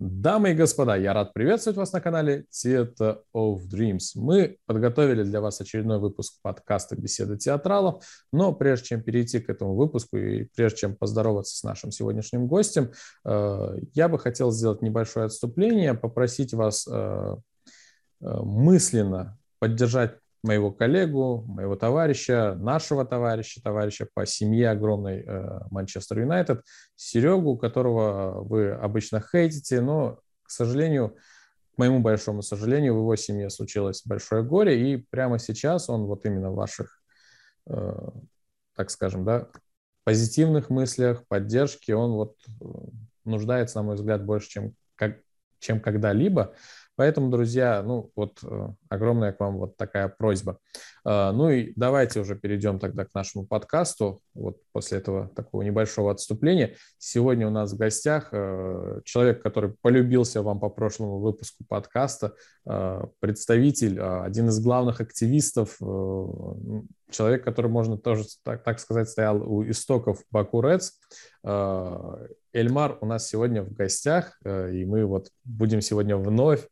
Дамы и господа, я рад приветствовать вас на канале Theater of Dreams. Мы подготовили для вас очередной выпуск подкаста «Беседа театралов», но прежде чем перейти к этому выпуску и прежде чем поздороваться с нашим сегодняшним гостем, э, я бы хотел сделать небольшое отступление, попросить вас э, э, мысленно поддержать моего коллегу, моего товарища, нашего товарища, товарища по семье огромной э, Манчестер Юнайтед, Серегу, которого вы обычно хейтите, но, к сожалению, к моему большому сожалению, в его семье случилось большое горе, и прямо сейчас он вот именно в ваших, э, так скажем, да, позитивных мыслях, поддержке, он вот э, нуждается, на мой взгляд, больше, чем, как, чем когда-либо. Поэтому, друзья, ну вот э, огромная к вам вот такая просьба. А, ну и давайте уже перейдем тогда к нашему подкасту. Вот после этого такого небольшого отступления. Сегодня у нас в гостях э, человек, который полюбился вам по прошлому выпуску подкаста, э, представитель, один из главных активистов, человек, который, можно тоже, так, так сказать, стоял у истоков Баку Рeds. Эльмар у нас сегодня в гостях, и мы вот будем сегодня вновь а,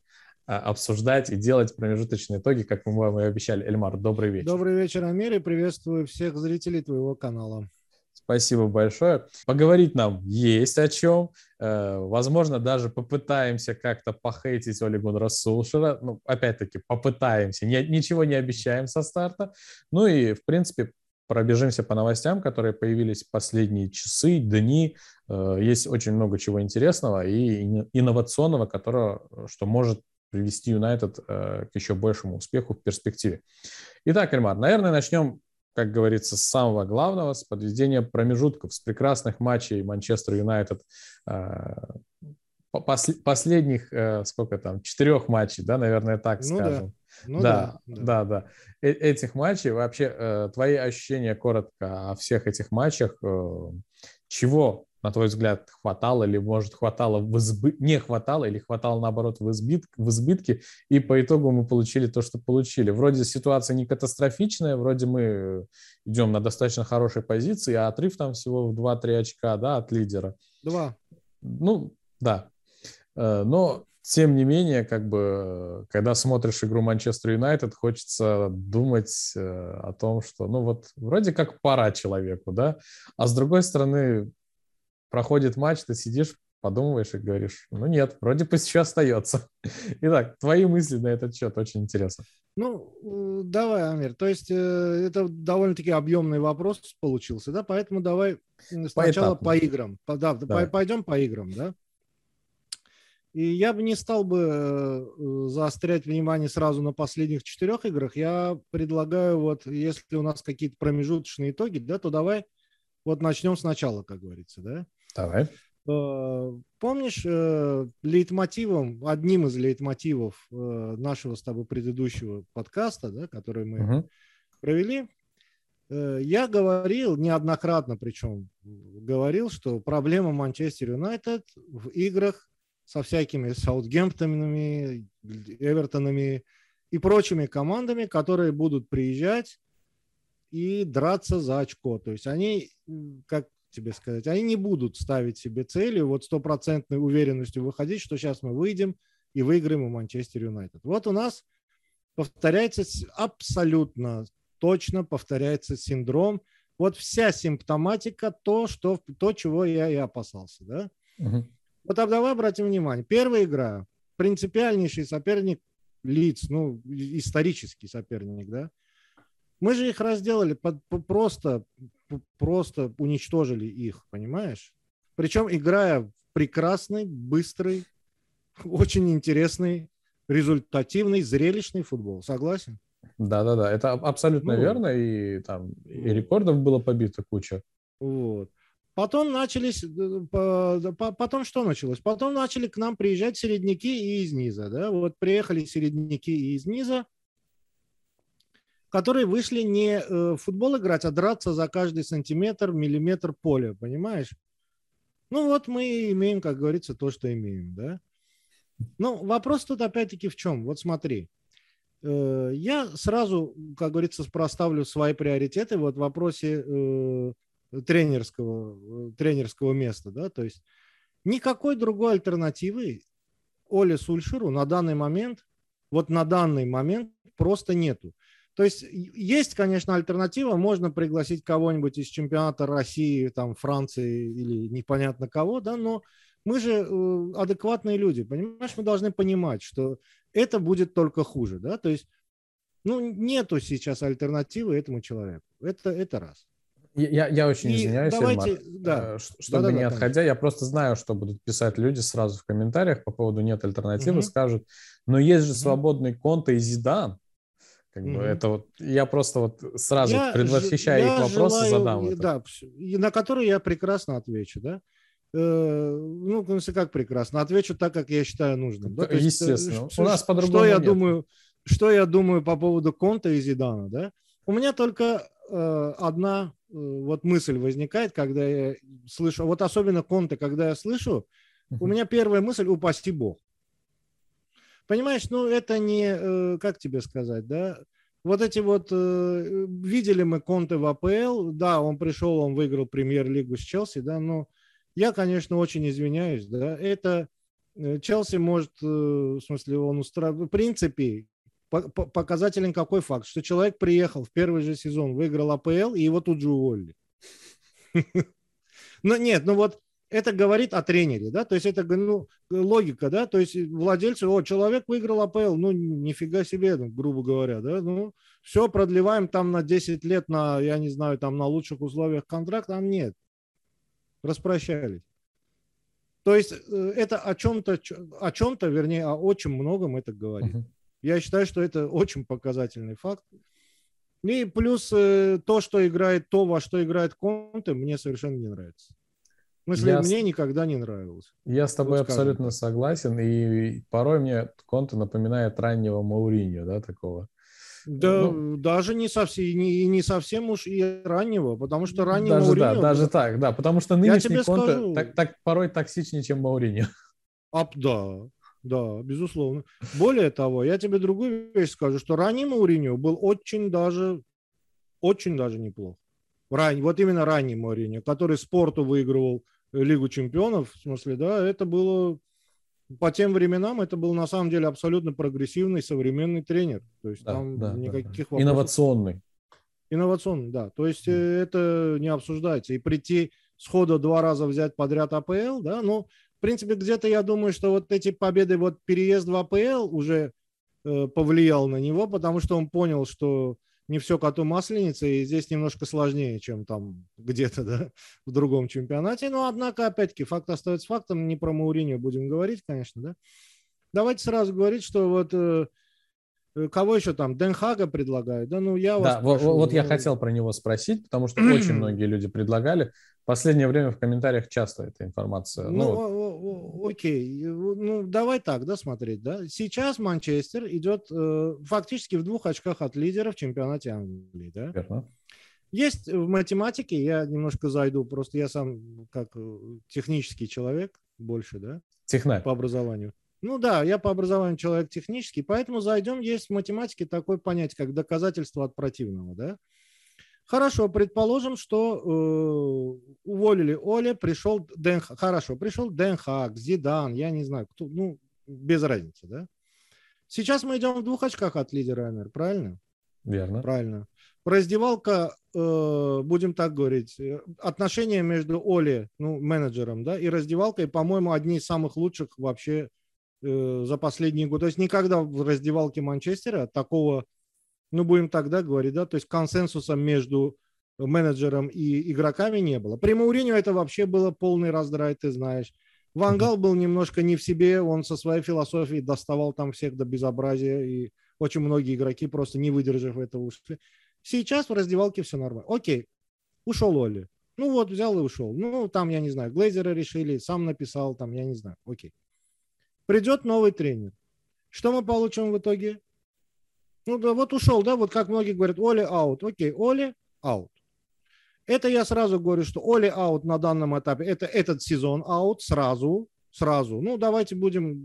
обсуждать и делать промежуточные итоги, как мы вам и обещали. Эльмар, добрый вечер. Добрый вечер, Амир, и приветствую всех зрителей твоего канала. Спасибо большое. Поговорить нам есть о чем. Э, возможно, даже попытаемся как-то похейтить Олегу Рассулшера. Ну, опять-таки, попытаемся. Ничего не обещаем со старта. Ну и, в принципе, пробежимся по новостям, которые появились в последние часы, дни. Э, есть очень много чего интересного и инновационного, которое, что может привести Юнайтед э, к еще большему успеху в перспективе. Итак, Эльмар, наверное, начнем, как говорится, с самого главного, с подведения промежутков, с прекрасных матчей Манчестер Юнайтед, э, последних, э, сколько там, четырех матчей, да, наверное, так ну скажем. Да. Ну, да, да, да, да. Э этих матчей вообще э, твои ощущения коротко о всех этих матчах, э, чего на твой взгляд, хватало или, может, хватало в избы... не хватало или хватало, наоборот, в, избит... в избытке, и по итогу мы получили то, что получили. Вроде ситуация не катастрофичная, вроде мы идем на достаточно хорошей позиции, а отрыв там всего в 2-3 очка, да, от лидера. Два. Ну, да. Э, но, тем не менее, как бы, когда смотришь игру Манчестер Юнайтед, хочется думать э, о том, что, ну вот, вроде как пора человеку, да, а с другой стороны, проходит матч, ты сидишь, подумываешь и говоришь, ну нет, вроде пусть еще остается. Итак, твои мысли на этот счет очень интересно. Ну, давай, Амир. То есть э, это довольно-таки объемный вопрос получился, да? Поэтому давай сначала по, по играм. По, да, давай. пойдем по играм, да? И я бы не стал бы э, заострять внимание сразу на последних четырех играх. Я предлагаю, вот если у нас какие-то промежуточные итоги, да, то давай вот начнем сначала, как говорится, да? Давай. Э, помнишь, э, лейтмотивом, одним из лейтмотивов э, нашего с тобой предыдущего подкаста, да, который мы угу. провели, я говорил неоднократно, причем говорил, что проблема Манчестер Юнайтед в играх со всякими Саутгемптонами, Эвертонами и прочими командами, которые будут приезжать и драться за очко. То есть они, как тебе сказать, они не будут ставить себе цели вот стопроцентной уверенностью выходить, что сейчас мы выйдем и выиграем у Манчестер Юнайтед. Вот у нас повторяется абсолютно точно повторяется синдром. Вот вся симптоматика, то, что, то чего я и опасался. Да? Угу. Вот а давай обратим внимание. Первая игра. Принципиальнейший соперник лиц, ну, исторический соперник, да? Мы же их разделали, под, просто, просто уничтожили их, понимаешь? Причем играя в прекрасный, быстрый, очень интересный, результативный, зрелищный футбол. Согласен? Да, да, да. Это абсолютно ну, верно. И там и рекордов было побито куча. Вот. Потом начались, э, потом что началось? Потом начали к нам приезжать середняки и из низа. Да? Вот приехали середняки и из низа, которые вышли не э, в футбол играть, а драться за каждый сантиметр, миллиметр поля, понимаешь? Ну вот мы имеем, как говорится, то, что имеем, да? Ну, вопрос тут опять-таки в чем? Вот смотри, э, я сразу, как говорится, проставлю свои приоритеты вот в вопросе э, тренерского, тренерского места, да, то есть никакой другой альтернативы Оле Сульширу на данный момент, вот на данный момент просто нету. То есть есть, конечно, альтернатива. Можно пригласить кого-нибудь из чемпионата России, там, Франции или непонятно кого, да, но мы же э, адекватные люди, понимаешь? Мы должны понимать, что это будет только хуже, да, то есть ну, нету сейчас альтернативы этому человеку. Это, это раз. Я, я очень и извиняюсь, давайте, Эльмар, да. Э, чтобы да, да, не да, отходя, я просто знаю, что будут писать люди сразу в комментариях по поводу нет альтернативы, угу. скажут, но есть же свободный конт и Зидан. Как бы это вот, я просто вот сразу я, предвосхищая я их вопросы желаю, задам. Это. Да, на которые я прекрасно отвечу, да. Э, ну, если как прекрасно, отвечу так, как я считаю нужным. Да? Э, естественно. Есть, У нас по-другому Что я нет. думаю, что я думаю по поводу Конта и Зидана, да? У меня только э, одна э, вот мысль возникает, когда я слышу, вот особенно Конта, когда я слышу, у меня первая мысль – упаси Бог. Понимаешь, ну это не, э, как тебе сказать, да, вот эти вот, э, видели мы Конте в АПЛ, да, он пришел, он выиграл премьер-лигу с Челси, да, но я, конечно, очень извиняюсь, да, это э, Челси может, в смысле, он устраивает, в принципе, показателен какой факт, что человек приехал в первый же сезон, выиграл АПЛ, и его тут же уволили. Ну нет, ну вот это говорит о тренере, да, то есть это ну, логика, да, то есть владельцы, о, человек выиграл АПЛ, ну, нифига себе, ну, грубо говоря, да, ну, все, продлеваем там на 10 лет на, я не знаю, там на лучших условиях контракта, а нет, распрощались. То есть э, это о чем-то, о чем-то, вернее, о очень многом это говорит. Uh-huh. Я считаю, что это очень показательный факт. И плюс э, то, что играет, то, во что играет Конте, мне совершенно не нравится. Смысле, я мне с... никогда не нравилось. Я с тобой вот абсолютно так. согласен, и порой мне Конте напоминает раннего Мауриньо, да, такого. Да, ну, даже не совсем, не, не совсем уж и раннего, потому что ранний даже, Мауриньо... Да, даже так, да, потому что нынешний Конте скажу... так, так порой токсичнее, чем Мауриньо. А, да, да, безусловно. Более того, я тебе другую вещь скажу, что ранний Мауриньо был очень даже, очень даже неплох. Ран, вот именно ранний Мауриньо, который спорту выигрывал Лигу чемпионов, в смысле, да, это было по тем временам это был на самом деле абсолютно прогрессивный современный тренер. То есть да, там да, никаких да. Инновационный. Инновационный, да. То есть mm. это не обсуждается. И прийти сходу два раза взять подряд АПЛ, да, ну, в принципе, где-то я думаю, что вот эти победы, вот переезд в АПЛ уже э, повлиял на него, потому что он понял, что не все коту масленица, и здесь немножко сложнее, чем там где-то, да, в другом чемпионате. Но, однако, опять-таки, факт остается фактом. Не про Мауринio будем говорить, конечно, да. Давайте сразу говорить, что вот э, Э, кого еще там? Денхага предлагают? Да, ну я вас Да, прошу, вот, я хотел про него спросить, потому что очень многие люди предлагали. Последнее время в комментариях часто эта информация. Ну, ну окей. Ну, давай так, да, смотреть, да. Сейчас Манчестер идет э, фактически в двух очках от лидера в чемпионате Англии, да. Верно. Есть в математике, я немножко зайду, просто я сам как э, технический человек больше, да, Технарь. по образованию. Ну да, я по образованию человек технический, поэтому зайдем, есть в математике такое понятие, как доказательство от противного, да. Хорошо, предположим, что э, уволили Оля, пришел Дэн, хорошо, пришел Дэн Хак, Зидан, я не знаю, кто, ну, без разницы, да. Сейчас мы идем в двух очках от лидера МР, правильно? Верно. Правильно. Раздевалка, э, будем так говорить, э, отношения между Оли, ну, менеджером, да, и раздевалкой, по-моему, одни из самых лучших вообще Э, за последние годы. То есть никогда в раздевалке Манчестера такого, ну будем тогда говорить, да, то есть консенсуса между менеджером и игроками не было. При Мауриню это вообще было полный раздрай, ты знаешь. Вангал был немножко не в себе, он со своей философией доставал там всех до безобразия, и очень многие игроки просто не выдержав этого ушли. Сейчас в раздевалке все нормально. Окей, ушел Оли. Ну вот, взял и ушел. Ну, там, я не знаю, Глейзера решили, сам написал, там, я не знаю. Окей. Придет новый тренер. Что мы получим в итоге? Ну да, вот ушел, да, вот как многие говорят, Оле out. Окей, Оле out. Это я сразу говорю, что Оле out на данном этапе, это этот сезон out сразу, сразу. Ну, давайте будем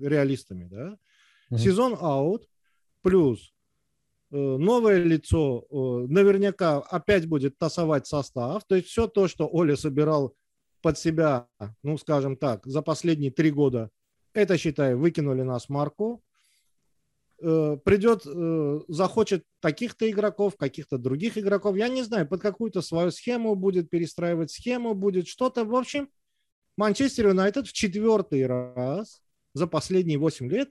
реалистами, да. Mm-hmm. Сезон out плюс э, новое лицо э, наверняка опять будет тасовать состав. То есть все то, что Оле собирал под себя, ну, скажем так, за последние три года это, считай, выкинули нас Марку, э, придет, э, захочет таких-то игроков, каких-то других игроков, я не знаю, под какую-то свою схему будет перестраивать схему, будет что-то. В общем, Манчестер Юнайтед в четвертый раз за последние 8 лет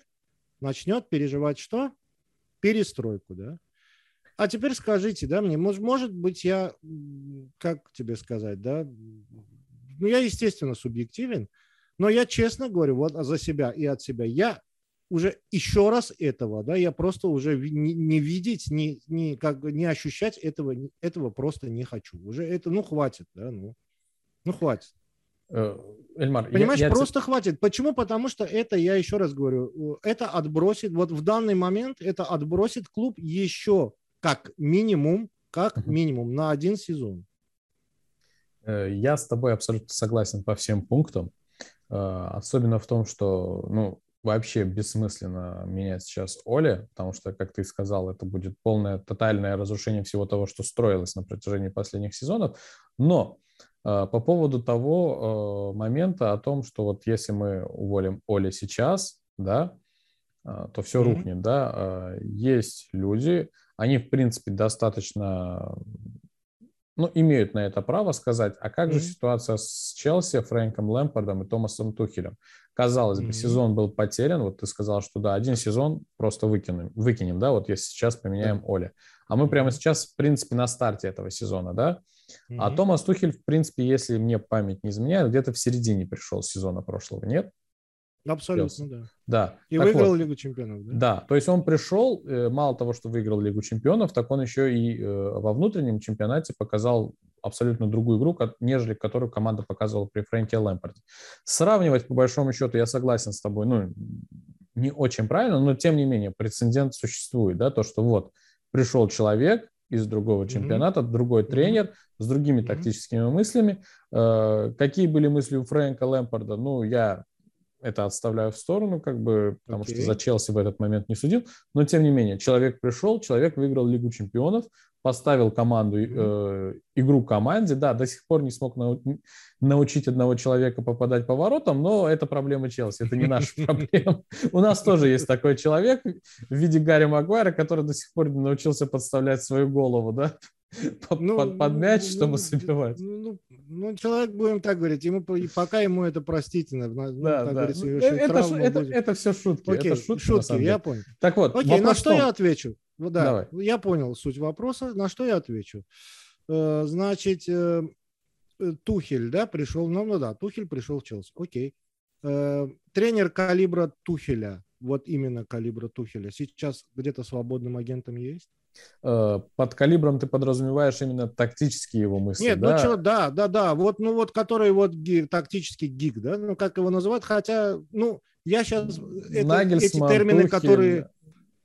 начнет переживать что? Перестройку, да? А теперь скажите, да, мне, может, может быть, я, как тебе сказать, да, ну, я, естественно, субъективен, но я честно говорю, вот за себя и от себя, я уже еще раз этого, да, я просто уже не, не видеть, не, не, как, не ощущать этого, этого просто не хочу. Уже это, ну, хватит, да, ну, ну, хватит. Э, Эльмар, Понимаешь, я, я... просто хватит. Почему? Потому что это, я еще раз говорю, это отбросит, вот в данный момент это отбросит клуб еще как минимум, как минимум на один сезон. Э, я с тобой абсолютно согласен по всем пунктам. Э, особенно в том, что, ну, вообще бессмысленно менять сейчас Оли, потому что, как ты сказал, это будет полное, тотальное разрушение всего того, что строилось на протяжении последних сезонов. Но э, по поводу того момента о том, что вот если мы уволим Оли сейчас, да, то все mm-hmm. рухнет, да. Есть люди, они, в принципе, достаточно ну, имеют на это право сказать, а как mm-hmm. же ситуация с Челси, Фрэнком Лэмпардом и Томасом Тухелем? Казалось mm-hmm. бы, сезон был потерян, вот ты сказал, что да, один сезон просто выкинем, выкинем, да, вот если сейчас поменяем mm-hmm. Оли. А мы прямо сейчас, в принципе, на старте этого сезона, да? Mm-hmm. А Томас Тухель, в принципе, если мне память не изменяет, где-то в середине пришел сезона прошлого, нет? Абсолютно, да. Да. И так выиграл вот, Лигу чемпионов, да? Да, то есть он пришел, э, мало того, что выиграл Лигу чемпионов, так он еще и э, во внутреннем чемпионате показал абсолютно другую игру, нежели которую команда показывала при Фрэнке Лэмпорде. Сравнивать, по большому счету, я согласен с тобой, ну, не очень правильно, но тем не менее прецедент существует, да, то, что вот пришел человек из другого чемпионата, mm-hmm. другой тренер mm-hmm. с другими mm-hmm. тактическими мыслями. Э, какие были мысли у Фрэнка Лэмпорда? Ну, я это отставляю в сторону, как бы, потому okay. что за Челси в этот момент не судил. Но тем не менее, человек пришел, человек выиграл Лигу чемпионов, поставил команду, э, игру команде. Да, до сих пор не смог нау- научить одного человека попадать по воротам, но это проблема Челси, это не наша проблема. У нас тоже есть такой человек в виде Гарри Магуайра, который до сих пор не научился подставлять свою голову, да, ну, под, под мяч, ну, чтобы забивать. Ну, ну, ну, человек, будем так говорить, ему, пока ему это простительно. Ну, да, да. это, это, это все шутки. Окей, это шутки, шутки я понял. Так вот, Окей, на что я отвечу? Ну, да, Давай. я понял суть вопроса. На что я отвечу? Э, значит, э, э, Тухель, да, пришел, ну, ну да, Тухель пришел в Челси. Окей. Тренер калибра Тухеля, вот именно калибра Тухеля, сейчас где-то свободным агентом есть? Э, под калибром ты подразумеваешь именно тактические его мысли, Нет, ну да? ну что, да, да, да, вот, ну вот, который вот гик, тактический гик, да, ну как его называют, хотя, ну, я сейчас, это, эти термины, Тухель. которые,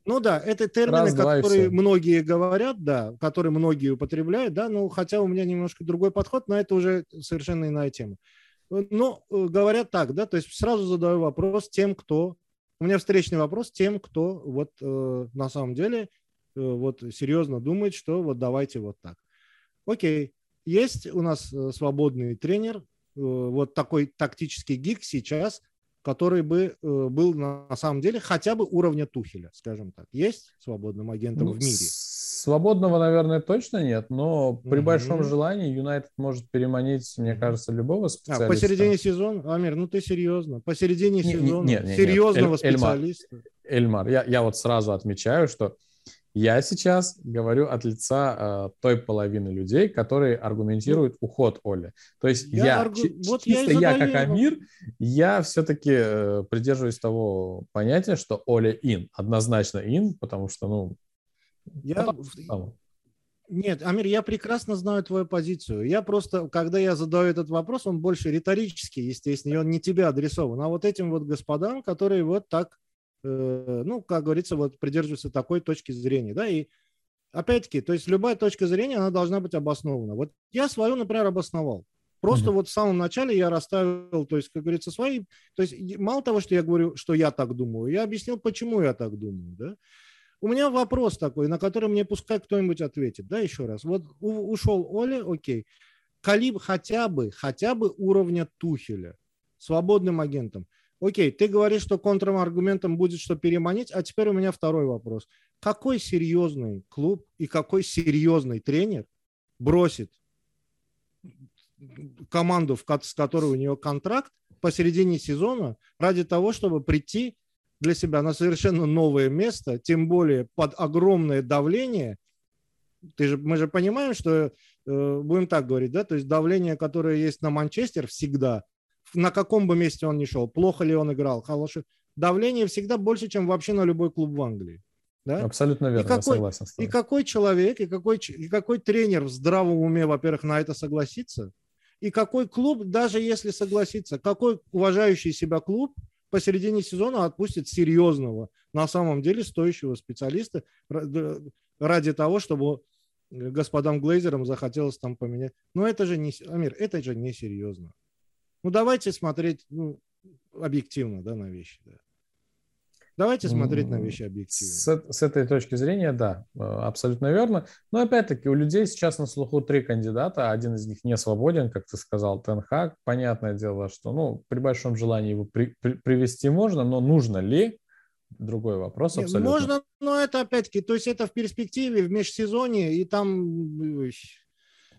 ну да, это термины, Раз, которые многие говорят, да, которые многие употребляют, да, ну хотя у меня немножко другой подход, но это уже совершенно иная тема. Но э, говорят так, да, то есть сразу задаю вопрос тем, кто, у меня встречный вопрос тем, кто вот э, на самом деле вот серьезно думает, что вот давайте вот так. Окей, есть у нас э, свободный тренер, э, вот такой тактический гик сейчас, который бы был на самом деле хотя бы уровня Тухеля, скажем так. Есть свободным агентом ну, в мире? Свободного, наверное, точно нет, но при mm-hmm. большом желании Юнайтед может переманить, мне кажется, любого специалиста. А, посередине сезона? Амир, ну ты серьезно. Посередине не, сезона не, не, не, серьезного Эль, специалиста. Эльмар, я, я вот сразу отмечаю, что я сейчас говорю от лица э, той половины людей, которые аргументируют уход Оли. То есть я, я аргу... чи- вот чисто я, я как Амир, я все-таки э, придерживаюсь того понятия, что Оли ин, однозначно ин, потому что, ну... Я... Нет, Амир, я прекрасно знаю твою позицию. Я просто, когда я задаю этот вопрос, он больше риторический, естественно, и он не тебе адресован, а вот этим вот господам, которые вот так ну, как говорится, вот придерживаются такой точки зрения, да, и опять-таки, то есть любая точка зрения, она должна быть обоснована. Вот я свою, например, обосновал. Просто mm-hmm. вот в самом начале я расставил, то есть, как говорится, свои, то есть мало того, что я говорю, что я так думаю, я объяснил, почему я так думаю, да. У меня вопрос такой, на который мне пускай кто-нибудь ответит, да, еще раз. Вот ушел Оля, окей, калиб хотя бы, хотя бы уровня Тухеля, свободным агентом. Окей, ты говоришь, что контраргументом будет, что переманить, а теперь у меня второй вопрос. Какой серьезный клуб и какой серьезный тренер бросит команду, с которой у нее контракт, посередине сезона ради того, чтобы прийти для себя на совершенно новое место, тем более под огромное давление. Ты же, мы же понимаем, что, э, будем так говорить, да, то есть давление, которое есть на Манчестер всегда, на каком бы месте он ни шел, плохо ли он играл, хорошо, давление всегда больше, чем вообще на любой клуб в Англии. Да? Абсолютно верно, и какой, согласен с тобой. И какой человек, и какой, и какой тренер в здравом уме, во-первых, на это согласится, и какой клуб, даже если согласится, какой уважающий себя клуб посередине сезона отпустит серьезного, на самом деле стоящего специалиста ради того, чтобы господам Глейзерам захотелось там поменять. Но это же не, Амир, это же не серьезно. Ну, давайте смотреть ну, объективно да, на вещи. Да. Давайте смотреть на вещи объективно. С, с этой точки зрения, да, э, абсолютно верно. Но опять-таки у людей сейчас на слуху три кандидата, один из них не свободен, как ты сказал, Тенхак. Понятное дело, что ну, при большом желании его при, при, привести можно, но нужно ли? Другой вопрос абсолютно. Нет, можно, но это опять-таки, то есть это в перспективе, в межсезонье, и там,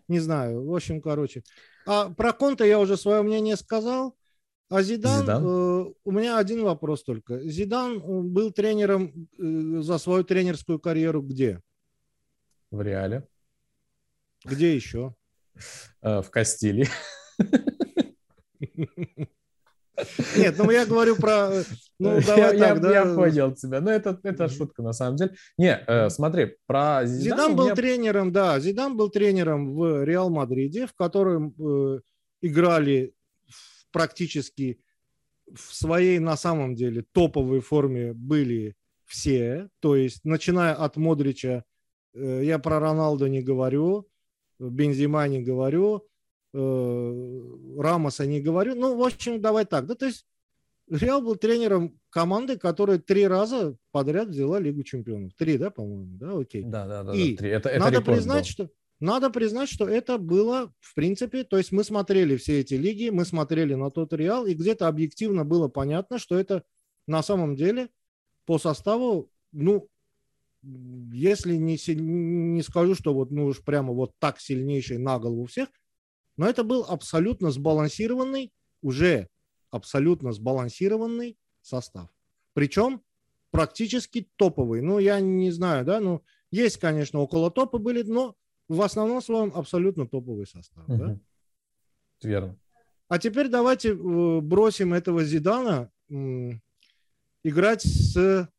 не знаю, в общем, короче. А про Конта я уже свое мнение сказал. А Зидан, Зидан? Э, у меня один вопрос только. Зидан э, был тренером э, за свою тренерскую карьеру где? В Реале. Где еще? Э, в Кастилии. Нет, ну я говорю про... Ну, давай я, так, я, да. я понял тебя. Ну, это, это шутка на самом деле. Не, э, смотри, про Зидан... Зидан был меня... тренером, да, Зидан был тренером в Реал Мадриде, в котором э, играли практически в своей на самом деле топовой форме были все. То есть, начиная от Модрича, э, я про Роналду не говорю, Бензима не говорю, э, Рамоса не говорю. Ну, в общем, давай так. Да, то есть Реал был тренером команды, которая три раза подряд взяла Лигу чемпионов. Три, да, по-моему? Да, окей. Да, да, да. И да, три. Это, это надо признать, был. что надо признать, что это было, в принципе, то есть мы смотрели все эти лиги, мы смотрели на тот Реал, и где-то объективно было понятно, что это на самом деле по составу, ну, если не, не скажу, что вот, ну уж прямо вот так сильнейший на голову всех, но это был абсолютно сбалансированный, уже абсолютно сбалансированный состав. Причем практически топовый. Ну, я не знаю, да, ну, есть, конечно, около топа были, но в основном своем абсолютно топовый состав. Угу. Да? Верно. А теперь давайте э, бросим этого Зидана играть с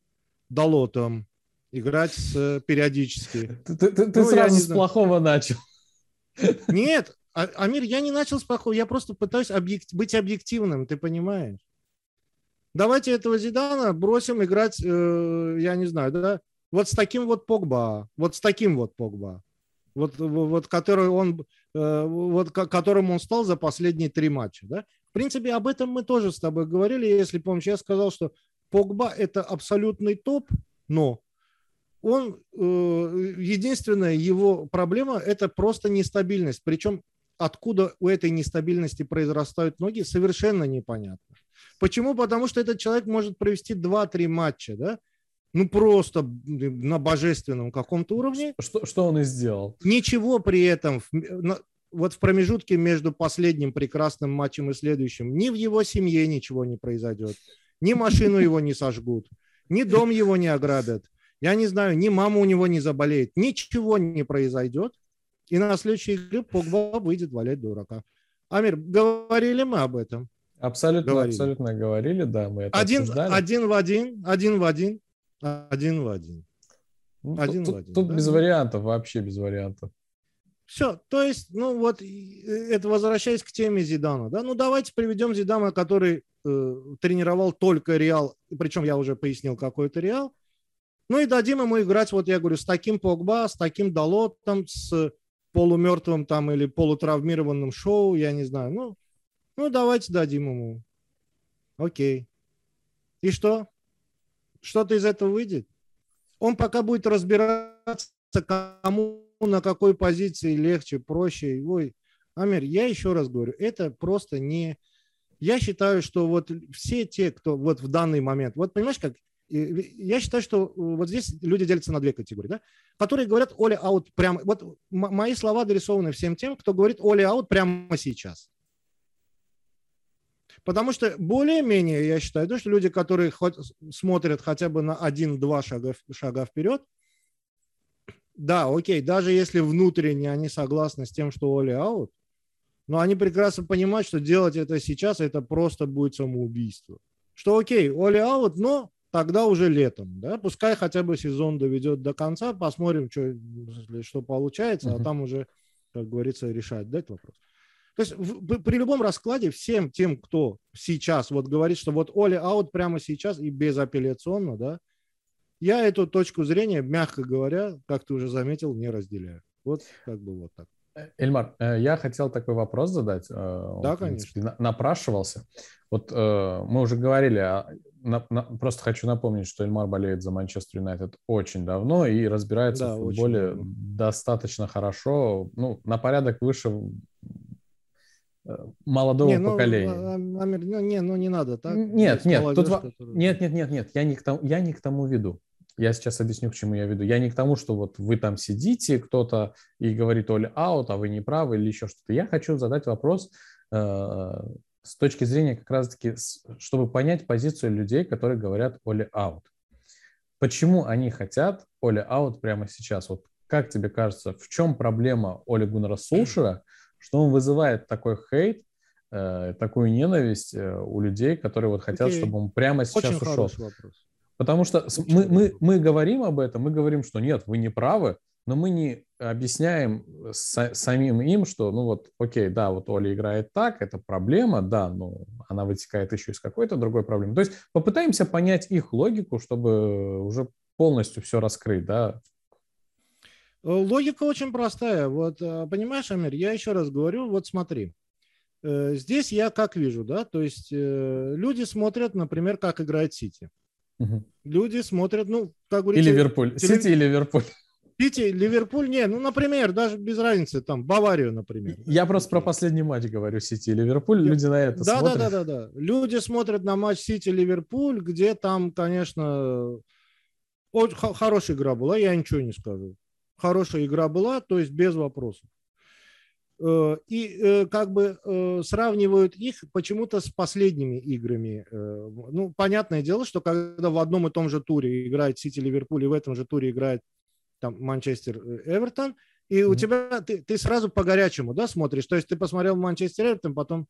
Долотом, играть с периодически. Ты, ты, ты ну, сразу с плохого начал. Нет, а, Амир, я не начал с плохого, я просто пытаюсь объект, быть объективным, ты понимаешь? Давайте этого Зидана бросим играть, э, я не знаю, да, вот с таким вот Погба, вот с таким вот Погба вот, вот который он, э, вот которым он стал за последние три матча. Да? В принципе, об этом мы тоже с тобой говорили. Если помнишь, я сказал, что Погба – это абсолютный топ, но он, э, единственная его проблема – это просто нестабильность. Причем откуда у этой нестабильности произрастают ноги, совершенно непонятно. Почему? Потому что этот человек может провести 2-3 матча, да, ну просто на божественном каком-то уровне. Что, что он и сделал. Ничего при этом, вот в промежутке между последним прекрасным матчем и следующим, ни в его семье ничего не произойдет, ни машину его не сожгут, ни дом его не ограбят, я не знаю, ни мама у него не заболеет, ничего не произойдет, и на следующей игре Погба выйдет валять дурака. Амир, говорили мы об этом? Абсолютно, говорили. абсолютно говорили, да, мы это один, обсуждали. Один в один, один в один. Один в один. Ну, один тут, в один. Тут да? без вариантов, вообще без вариантов. Все, то есть, ну вот, это возвращаясь к теме Зидана, да, ну давайте приведем Зидана, который э, тренировал только Реал, причем я уже пояснил, какой это Реал, ну и дадим ему играть, вот я говорю, с таким Погба, с таким Далотом, с полумертвым там или полутравмированным шоу, я не знаю, ну, ну давайте дадим ему. Окей. И что? Что-то из этого выйдет? Он пока будет разбираться, кому на какой позиции легче, проще. Ой, Амир, я еще раз говорю, это просто не, Я считаю, что вот все те, кто вот в данный момент, вот понимаешь, как я считаю, что вот здесь люди делятся на две категории, да, которые говорят Оля аут прямо. Вот мои слова адресованы всем тем, кто говорит Оля аут прямо сейчас. Потому что более-менее, я считаю, то, что люди, которые хоть смотрят хотя бы на один-два шага, шага вперед, да, окей, даже если внутренне они согласны с тем, что Оли аут, но они прекрасно понимают, что делать это сейчас, это просто будет самоубийство. Что окей, Оли аут, но тогда уже летом, да, пускай хотя бы сезон доведет до конца, посмотрим, что, что получается, uh-huh. а там уже, как говорится, решать дать вопрос. То есть в, при любом раскладе всем тем, кто сейчас вот говорит, что вот Оли аут прямо сейчас и безапелляционно, да, я эту точку зрения, мягко говоря, как ты уже заметил, не разделяю. Вот как бы вот так. Эльмар, э, я хотел такой вопрос задать. Э, Он, да, конечно. Принципе, напрашивался. Вот э, мы уже говорили, а, на, на, просто хочу напомнить, что Эльмар болеет за Манчестер Юнайтед очень давно и разбирается да, в футболе достаточно хорошо, ну, на порядок выше молодого не, ну, поколения. А, Амир, ну, не, ну не надо так. Нет, нет, тут который... нет, нет, нет, нет, я не к тому, я не к тому веду. Я сейчас объясню, к чему я веду. Я не к тому, что вот вы там сидите, кто-то и говорит all out, а вы не правы или еще что-то. Я хочу задать вопрос э, с точки зрения как раз-таки, чтобы понять позицию людей, которые говорят all out. Почему они хотят all out прямо сейчас? Вот как тебе кажется, в чем проблема Оли Гуннера Сулшера, что он вызывает такой хейт, э, такую ненависть э, у людей, которые вот хотят, okay. чтобы он прямо сейчас Очень ушел? Вопрос. Потому что мы, мы, мы говорим об этом, мы говорим, что нет, вы не правы, но мы не объясняем с, самим им, что, ну вот, окей, да, вот Оля играет так, это проблема, да, но она вытекает еще из какой-то другой проблемы. То есть попытаемся понять их логику, чтобы уже полностью все раскрыть, да, Логика очень простая. Вот, э, понимаешь, Амир, я еще раз говорю, вот смотри. Э, здесь я как вижу, да, то есть э, люди смотрят, например, как играет Сити. Угу. Люди смотрят, ну, как говорится... И Ливерпуль. Телев... Сити и Ливерпуль. Сити, Ливерпуль, не, ну, например, даже без разницы, там, Баварию, например. Я просто про последний матч говорю, Сити и Ливерпуль, люди на это да, смотрят. Да, да, да, да. Люди смотрят на матч Сити-Ливерпуль, где там, конечно, очень хорошая игра была, я ничего не скажу хорошая игра была, то есть без вопросов. Э, и э, как бы э, сравнивают их почему-то с последними играми. Ну, понятное дело, что когда в одном и том же туре играет Сити Ливерпуль, и в этом же туре играет там Манчестер Эвертон, и у mm-hmm. тебя ты, ты сразу по горячему, да, смотришь. То есть ты посмотрел Манчестер Эвертон, потом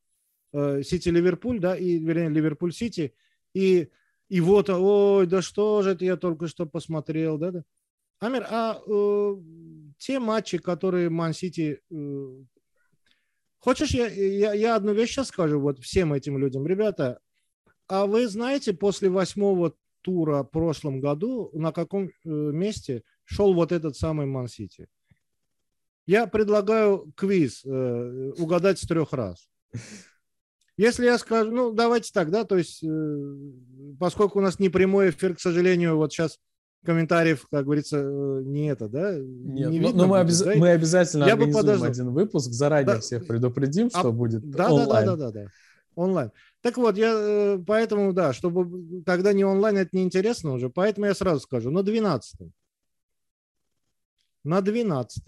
Сити Ливерпуль, да, и вернее Ливерпуль Сити, и и вот, ой, да что же это я только что посмотрел, да, да. Амир, а э, те матчи, которые Ман-Сити... Э, хочешь, я, я, я одну вещь сейчас скажу вот всем этим людям. Ребята, а вы знаете, после восьмого тура в прошлом году на каком э, месте шел вот этот самый Ман-Сити? Я предлагаю квиз э, угадать с трех раз. Если я скажу, ну давайте так, да, то есть, э, поскольку у нас не прямой эфир, к сожалению, вот сейчас комментариев, как говорится, э, не это, да? Нет, не ну, видно, но мы, обяз... мы обязательно Я бы один выпуск, заранее да. всех предупредим, что а... будет да, онлайн. Да, да, да, да, да. Онлайн. Так вот, я э, поэтому, да, чтобы когда не онлайн, это неинтересно уже, поэтому я сразу скажу, на 12 На 12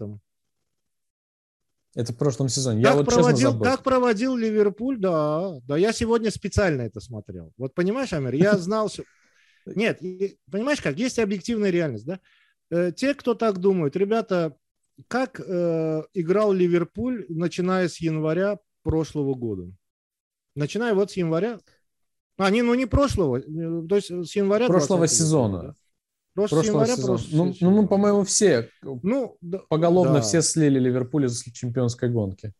это в прошлом сезоне. Как я вот проводил, забыл. Как проводил Ливерпуль, да. Да, я сегодня специально это смотрел. Вот понимаешь, Амир, я знал, нет, понимаешь как, есть объективная реальность, да? Э, те, кто так думают, ребята, как э, играл Ливерпуль, начиная с января прошлого года? Начиная вот с января, а, не, ну не прошлого, э, то есть с января прошлого сезона. Года, да? Прошлого, прошлого января, сезона. Прошлого ну, сезона. ну, мы, по-моему, все, ну, поголовно да. все слили Ливерпуль из чемпионской гонки.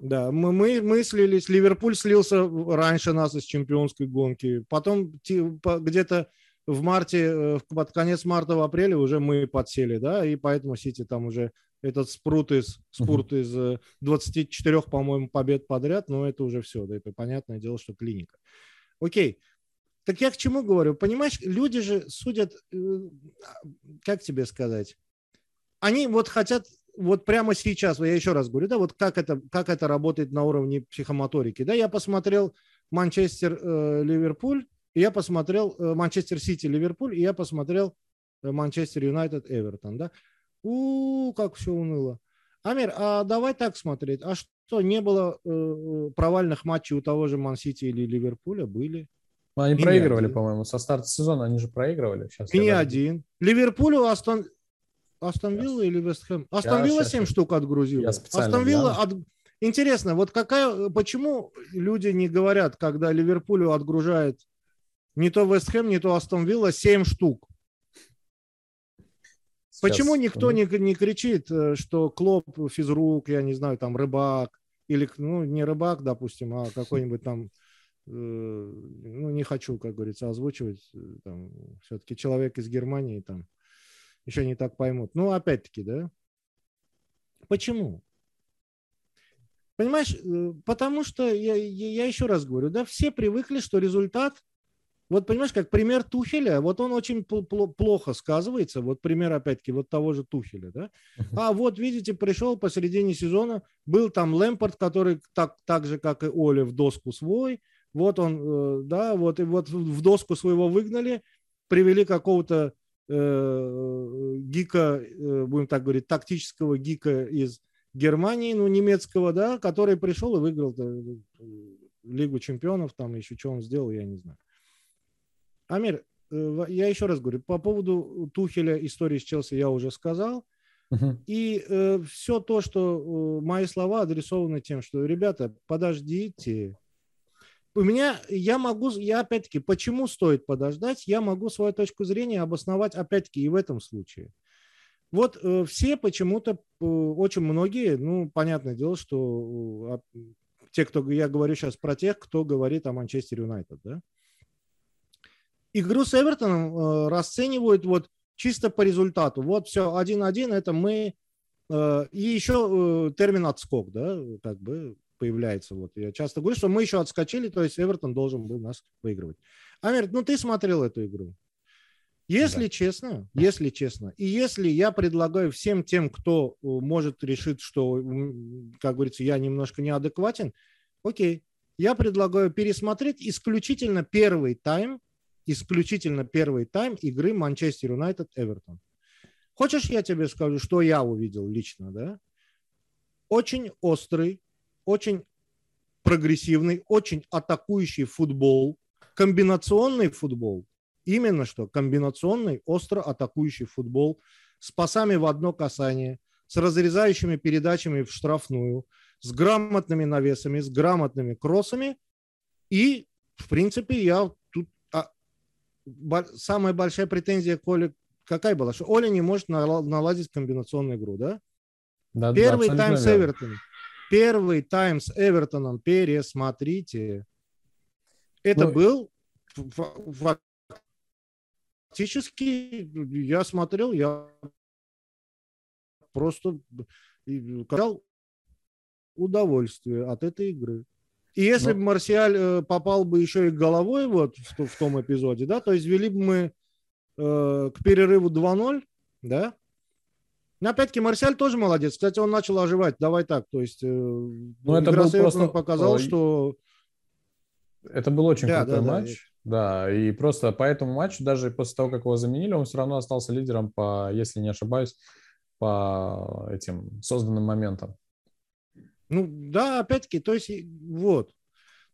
Да, мы, мы, мы слились, Ливерпуль слился раньше нас из чемпионской гонки. Потом где-то в марте, э, под конец марта, в апреле уже мы подсели, да, и поэтому Сити там уже этот спрут из, спорт из 24, э, по-моему, побед подряд, но это уже все, да, это понятное дело, что клиника. Окей, так я к чему говорю? Понимаешь, люди же судят, э, как тебе сказать, они вот хотят вот прямо сейчас, я еще раз говорю, да, вот как это, как это работает на уровне психомоторики, да, я посмотрел Манчестер, э, и я посмотрел э, Манчестер Сити, Ливерпуль, и я посмотрел э, Манчестер Юнайтед, Эвертон, да. У, как все уныло. Амир, а давай так смотреть. А что, не было э, э провальных матчей у того же Ман-Сити или Ливерпуля? Были. Ну, они и проигрывали, по-моему, со старта сезона они же проигрывали. Сейчас и не даже... один. Ливерпулю Астон... Астон Вилла или Вестхэм? Астон Вилла 7 штук отгрузил. Астон Вилла от... Интересно, вот какая, почему люди не говорят, когда Ливерпулю отгружает не то Вестхэм, не то Астон Вилла 7 штук? Сейчас. Почему никто не, не кричит, э, что Клоп, физрук, я не знаю, там рыбак, или, ну, не рыбак, допустим, а какой-нибудь там Э, ну, не хочу, как говорится, озвучивать, э, там, все-таки человек из Германии там еще не так поймут. Ну, опять-таки, да. Почему? Понимаешь, э, потому что, я, я еще раз говорю, да, все привыкли, что результат, вот понимаешь, как пример Тухеля, вот он очень плохо сказывается, вот пример, опять-таки, вот того же Тухеля, да. А вот, видите, пришел посередине сезона, был там Лэмпорт, который так, так же, как и Оля, в доску свой, вот он, э, да, вот и вот в доску своего выгнали, привели какого-то гика, э, будем так говорить, тактического гика из Германии, ну, немецкого, да, который пришел и выиграл э, Лигу чемпионов, там еще что он сделал, я не знаю. Амир, я еще раз говорю, по поводу Тухеля истории с Челси я уже сказал. Uh-huh. И э, все то, что э, мои слова адресованы тем, что, ребята, подождите, у меня, я могу, я опять-таки, почему стоит подождать, я могу свою точку зрения обосновать опять-таки и в этом случае. Вот э, все почему-то, э, очень многие, ну, понятное дело, что э, те, кто, я говорю сейчас про тех, кто говорит о Манчестер Юнайтед, да, игру с Эвертоном э, расценивают вот чисто по результату. Вот все, 1-1, это мы, э, и еще э, термин отскок, да, как бы появляется. Вот я часто говорю, что мы еще отскочили, то есть Эвертон должен был нас выигрывать. Амир, ну ты смотрел эту игру. Если да. честно, если честно, и если я предлагаю всем тем, кто э, может решить, что, как говорится, я немножко неадекватен, окей, я предлагаю пересмотреть исключительно первый тайм, исключительно первый тайм игры Манчестер Юнайтед Эвертон. Хочешь, я тебе скажу, что я увидел лично, да? Очень острый, очень прогрессивный, очень атакующий футбол, комбинационный футбол, именно что комбинационный, остро атакующий футбол с пасами в одно касание, с разрезающими передачами в штрафную, с грамотными навесами, с грамотными кроссами. И, в принципе, я тут... А, бо, самая большая претензия к Оле какая была? Что Оля не может наладить комбинационную игру, да? да Первый да, тайм с Эвертоном Первый тайм с Эвертоном пересмотрите. Это ну, был фактически, я смотрел, я просто качал удовольствие от этой игры. И если Но... бы Марсиаль э, попал бы еще и головой вот в, в том эпизоде, да, то есть вели бы мы э, к перерыву 2-0, да, но ну, опять-таки Марсиаль тоже молодец. Кстати, он начал оживать. Давай так. То есть э, ну, это был просто... показал, что... Это был очень да, крутой да, матч. Да, да, и просто по этому матчу, даже после того, как его заменили, он все равно остался лидером по, если не ошибаюсь, по этим созданным моментам. Ну да, опять-таки, то есть вот.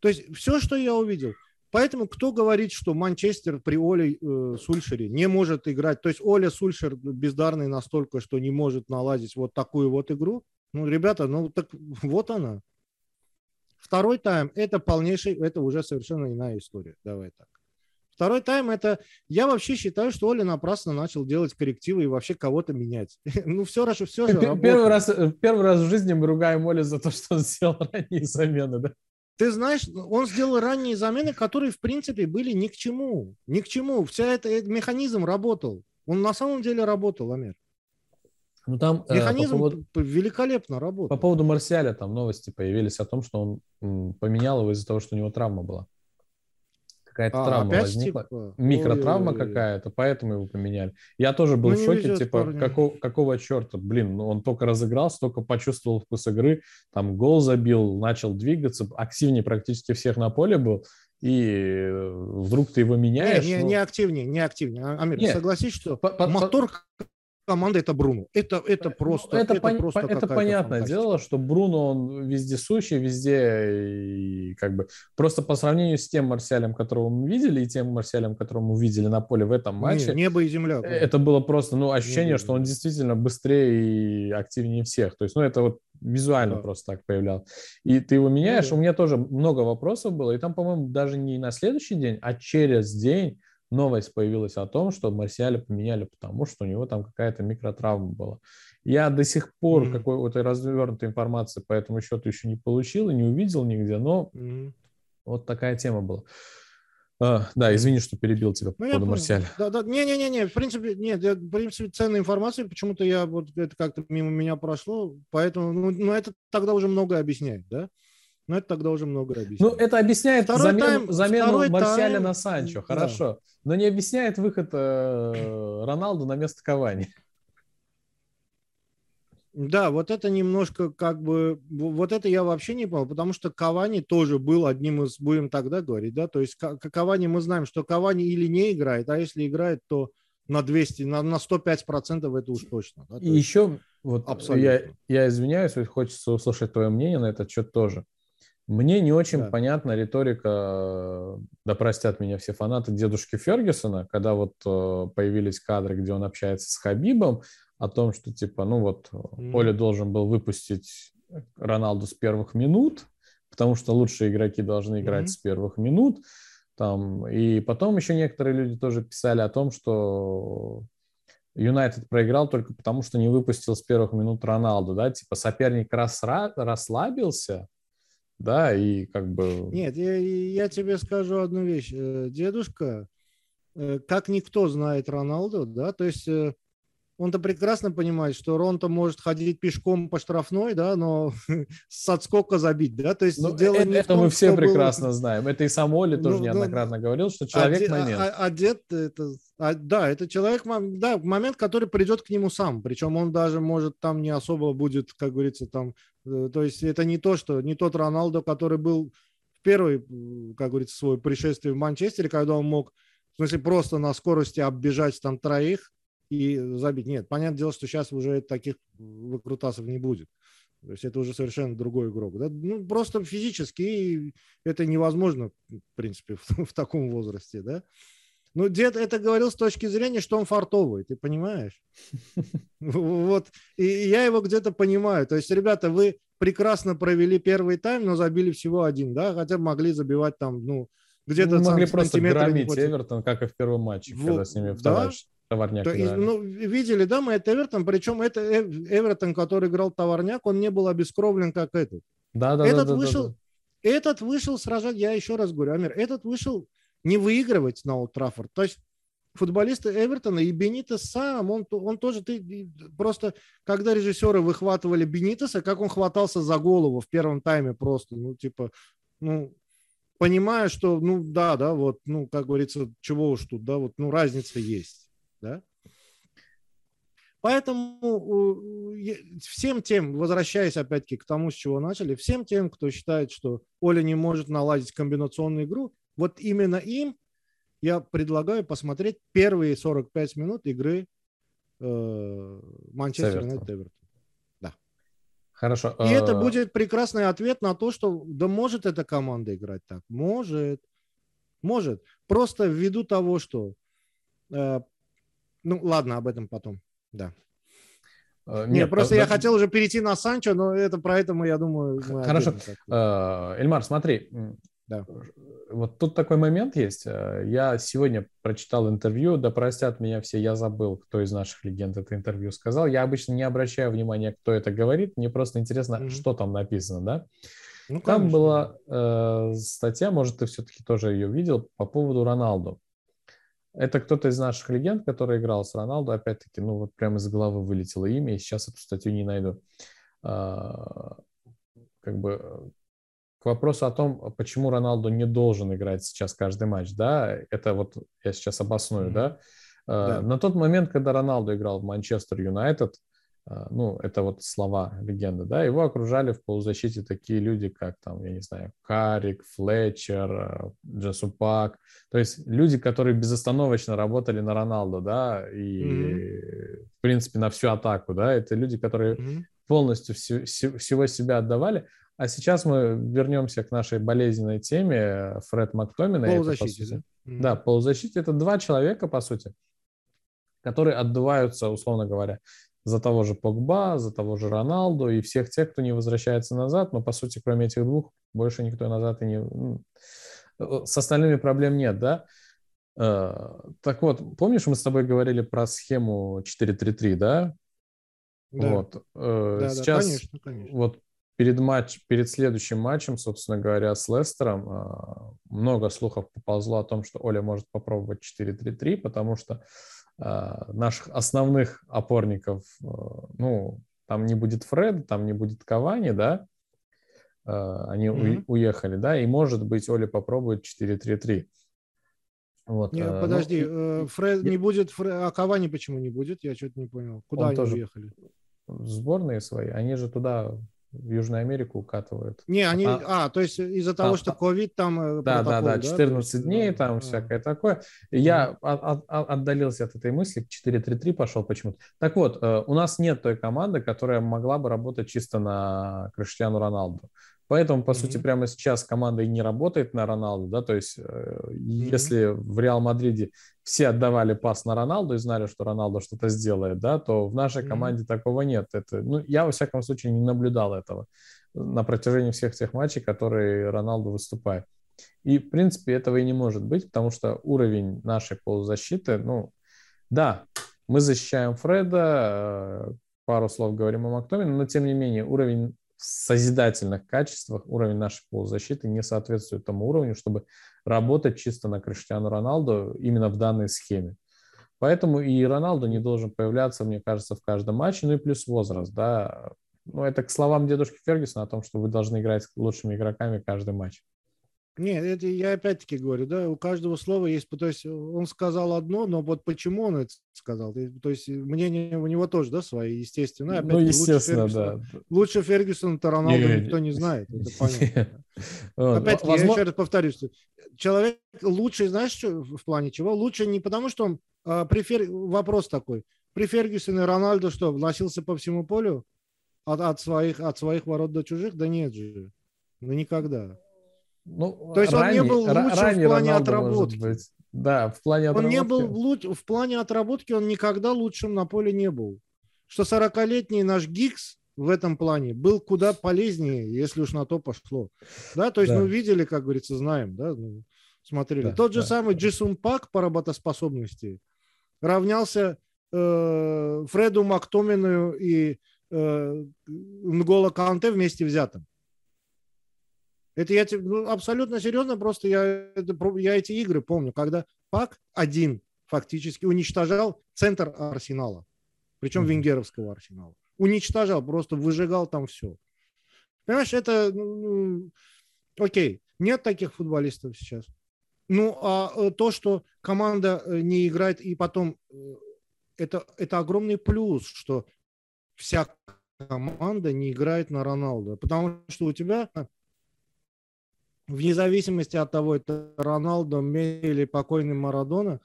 То есть все, что я увидел – Поэтому кто говорит, что Манчестер при Оле э, Сульшере не может играть, то есть Оля Сульшер бездарный настолько, что не может наладить вот такую вот игру, ну, ребята, ну так вот она. Второй тайм – это полнейший, это уже совершенно иная история. Давай так. Второй тайм – это, я вообще считаю, что Оля напрасно начал делать коррективы и вообще кого-то менять. ну, все, все же Первый раз, первый раз в жизни мы ругаем Оля за то, что он сделал ранние замены, да? Ты знаешь, он сделал ранние замены, которые, в принципе, были ни к чему. Ни к чему. Вся это, этот механизм работал. Он на самом деле работал, Амир. Ну, там, э, Механизм по поводу, великолепно работал. По поводу Марсиаля там новости появились о том, что он поменял его из-за того, что у него травма была. Какая-то а, травма возникла. Типа? Микротравма какая-то, поэтому его поменяли. Я тоже был ну, в шоке, типа, какого, какого черта, блин, ну он только разыгрался, только почувствовал вкус игры, там гол забил, начал двигаться, активнее практически всех на поле был, и вдруг ты его меняешь. Не, не, ну... не активнее, не активнее. А, Амир, Нет. согласись, что по, по, мотор команда это Бруно. Это, это просто... Ну, это, это, пон... просто это понятное фантастика. дело, что Бруно, он вездесущий, везде, и как бы просто по сравнению с тем Марсиалем, которого мы видели, и тем Марсиалем, которого мы видели на поле в этом матче. Не, небо и земля. Э, это было просто, ну, ощущение, небо что он действительно быстрее и активнее всех. То есть, ну, это вот визуально да. просто так появлялось. И ты его меняешь, да. у меня тоже много вопросов было, и там, по-моему, даже не на следующий день, а через день новость появилась о том, что Марсиаля поменяли, потому что у него там какая-то микротравма была. Я до сих пор mm-hmm. какой-то развернутой информации по этому счету еще не получил и не увидел нигде, но mm-hmm. вот такая тема была. А, да, извини, что перебил тебя по ну, поводу Марсиаля. Да, да, не-не-не, в принципе, нет, в принципе, ценная информация, почему-то я вот это как-то мимо меня прошло, поэтому, ну, ну, это тогда уже многое объясняет, да? Но это тогда уже много объясняет. Ну, это объясняет второй замену, тайм, замену Марсиаля тайм, на Санчо, хорошо. Да. Но не объясняет выход э, Роналду на место Кавани. Да, вот это немножко как бы, вот это я вообще не понял, потому что Кавани тоже был одним из, будем тогда говорить, да, то есть Кавани мы знаем, что Кавани или не играет, а если играет, то на 200, на, на 105 процентов это уж точно. Да? То и еще, вот абсолютно. я, я извиняюсь, хочется услышать твое мнение на этот счет тоже. Мне не очень да. понятна риторика, да простят меня все фанаты дедушки Фергюсона, когда вот э, появились кадры, где он общается с Хабибом, о том, что типа, ну вот, mm. Оля должен был выпустить Роналду с первых минут, потому что лучшие игроки должны играть mm-hmm. с первых минут. Там, и потом еще некоторые люди тоже писали о том, что Юнайтед проиграл только потому, что не выпустил с первых минут Роналду, да, типа соперник расра- расслабился, да, и как бы... Нет, я, я тебе скажу одну вещь. Э, дедушка, э, как никто знает Роналду, да, то есть э, он-то прекрасно понимает, что Рон-то может ходить пешком по штрафной, да, но с отскока забить, да, то есть ну, дело это, не это том, мы все прекрасно было... знаем. Это и сам Оли тоже ну, ну неоднократно ну, говорил, что человек момент. А, одет, это, а, да, это человек, да, момент, который придет к нему сам, причем он даже может там не особо будет, как говорится, там, то есть это не то, что, не тот Роналдо, который был в первый, как говорится, свой пришествие в Манчестере, когда он мог, в смысле, просто на скорости оббежать там троих, и забить. Нет, понятное дело, что сейчас уже таких выкрутасов не будет. То есть это уже совершенно другой игрок. Да? Ну, просто физически это невозможно, в принципе, в, в таком возрасте. Да? Ну, дед это говорил с точки зрения, что он фартовый, ты понимаешь? Вот. И я его где-то понимаю. То есть, ребята, вы прекрасно провели первый тайм, но забили всего один, да? Хотя могли забивать там, ну, где-то... Мы могли просто громить Эвертон, как и в первом матче, когда с ними вторая Товарняк То, ну, видели, да, мы это Эвертон, причем это Эвертон, который играл Товарняк, он не был обескровлен, как этот. Да, да, этот да, вышел, да, да. Этот вышел сражать, я еще раз говорю, Амир, этот вышел не выигрывать на Олд Траффорд. То есть футболисты Эвертона и Бенитес сам, он, он тоже, ты просто, когда режиссеры выхватывали Бенитеса, как он хватался за голову в первом тайме просто, ну, типа, ну, понимая, что, ну, да, да, вот, ну, как говорится, чего уж тут, да, вот, ну, разница есть. Да? Поэтому всем тем, возвращаясь опять-таки к тому, с чего начали, всем тем, кто считает, что Оля не может наладить комбинационную игру, вот именно им я предлагаю посмотреть первые 45 минут игры э, Манчестер Юнайтед Эвертон. Да. Хорошо. И это э, будет прекрасный ответ на то, что да может эта команда играть так. Может. Может. Просто ввиду того, что э, ну, ладно, об этом потом, да. Нет, нет, просто да, я да, хотел уже перейти на Санчо, но это про это мы, я думаю, мы Хорошо. Эльмар, смотри, да. вот тут такой момент есть. Э, я сегодня прочитал интервью, да простят меня все, я забыл, кто из наших легенд это интервью сказал. Я обычно не обращаю внимания, кто это говорит, мне просто интересно, mm-hmm. что там написано, да? Ну, там была э, статья, может, ты все-таки тоже ее видел, по поводу Роналду. Это кто-то из наших легенд, который играл с Роналду. Опять-таки, ну вот прямо из головы вылетело имя, и сейчас эту статью не найду. А, как бы вопросу о том, почему Роналду не должен играть сейчас каждый матч, да, это вот я сейчас обосную, mm-hmm. да. да. На тот момент, когда Роналду играл в Манчестер Юнайтед, а, ну, это вот слова легенды, да, его окружали в полузащите такие люди, как там, я не знаю, Карик, Флетчер, а, Джасупак, то есть люди, которые безостановочно работали на Роналду, да, и, mm-hmm. в принципе, на всю атаку, да, это люди, которые mm-hmm. полностью всю, всего себя отдавали, а сейчас мы вернемся к нашей болезненной теме Фред Мактомина. Полузащите, это, да? Mm-hmm. Да, полузащите. Это два человека, по сути, которые отдуваются, условно говоря, за того же Погба, за того же Роналду и всех тех, кто не возвращается назад. Но, по сути, кроме этих двух, больше никто назад и не... Ну, с остальными проблем нет, да? Э, так вот, помнишь, мы с тобой говорили про схему 4-3-3, да? Да. Вот. Э, да, Сейчас да, конечно, конечно. вот перед, матч, перед следующим матчем, собственно говоря, с Лестером э, много слухов поползло о том, что Оля может попробовать 4-3-3, потому что Э, наших основных опорников, э, ну, там не будет Фреда, там не будет Кавани, да, э, они mm-hmm. уехали, да, и, может быть, Оля попробует 4-3-3. Вот, не, ну, подожди, ну, Фред не будет, Фред, а Кавани почему не будет? Я что-то не понял. Куда они тоже уехали? Сборные свои, они же туда в Южную Америку укатывают. Не, они, а, а то есть из-за того, а, что ковид там... Э, да, да, да, 14 да? дней там а, всякое такое. Я а. от, от, отдалился от этой мысли, к 4-3-3 пошел почему-то. Так вот, э, у нас нет той команды, которая могла бы работать чисто на Криштиану Роналду. Поэтому, по mm-hmm. сути, прямо сейчас команда и не работает на Роналду, да, то есть mm-hmm. если в Реал Мадриде все отдавали пас на Роналду и знали, что Роналду что-то сделает, да, то в нашей mm-hmm. команде такого нет. Это, ну, я, во всяком случае, не наблюдал этого на протяжении всех тех матчей, которые Роналду выступает. И, в принципе, этого и не может быть, потому что уровень нашей полузащиты, ну, да, мы защищаем Фреда, э, пару слов говорим о Мактомине, но, тем не менее, уровень созидательных качествах уровень нашей полузащиты не соответствует тому уровню, чтобы работать чисто на Криштиану Роналду именно в данной схеме. Поэтому и Роналду не должен появляться, мне кажется, в каждом матче, ну и плюс возраст, да. Ну, это к словам дедушки Фергюсона о том, что вы должны играть с лучшими игроками каждый матч. Нет, это я опять-таки говорю, да, у каждого слова есть, то есть он сказал одно, но вот почему он это сказал, то есть мнение у него тоже, да, свои, естественно. ну, естественно, лучше да. Лучше Фергюсон, то Роналду не, никто не знает, это понятно. Опять-таки, я еще раз повторюсь, человек лучше, знаешь, что в плане чего? Лучше не потому, что он, а, при Фер... вопрос такой, при Фергюсоне Рональдо что, вносился по всему полю от, от, своих, от своих ворот до чужих? Да нет же, ну никогда. Ну, То есть ранее, он не был лучше в плане Роналду, отработки. Быть. Да, в плане отработки. Он не был луч... в плане отработки, он никогда лучшим на поле не был. Что 40-летний наш Гикс в этом плане был куда полезнее, если уж на то пошло. Да, то есть да. мы видели, как говорится, знаем, да, ну, смотрели. Да, Тот же да, самый да. Джисун Пак по работоспособности равнялся э, Фреду Мактомину и э, Нгола Канте вместе взятым. Это я ну, абсолютно серьезно, просто я, это, я эти игры помню, когда Пак один фактически уничтожал центр Арсенала, причем mm-hmm. венгеровского Арсенала. Уничтожал, просто выжигал там все. Понимаешь, это, ну, ну, окей, нет таких футболистов сейчас. Ну, а э, то, что команда э, не играет, и потом э, это, это огромный плюс, что вся команда не играет на Роналду. Потому что у тебя вне зависимости от того, это Роналдо, Месси или покойный Марадона,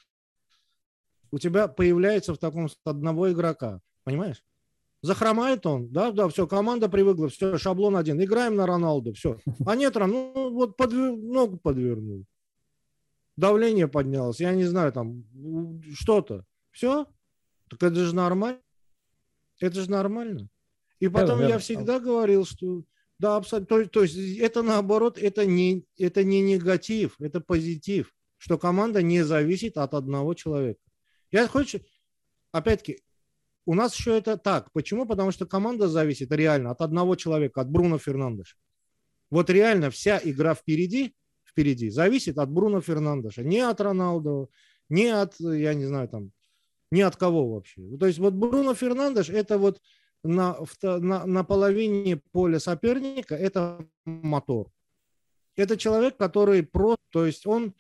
у тебя появляется в таком одного игрока, понимаешь? Захромает он, да, да, все, команда привыкла, все, шаблон один, играем на Роналду, все. А нет, ну вот подвер... ногу подвернул, давление поднялось, я не знаю, там что-то, все, так это же нормально, это же нормально. И потом я всегда говорил, что да, абсолютно. То, то есть это наоборот, это не, это не негатив, это позитив, что команда не зависит от одного человека. Я хочу, опять-таки, у нас еще это так. Почему? Потому что команда зависит реально от одного человека, от Бруно Фернандеша. Вот реально вся игра впереди, впереди зависит от Бруно Фернандеша, не от Роналду, не от, я не знаю, там, ни от кого вообще. То есть вот Бруно Фернандеш это вот на, на, на половине поля соперника это мотор. Это человек, который просто, то есть он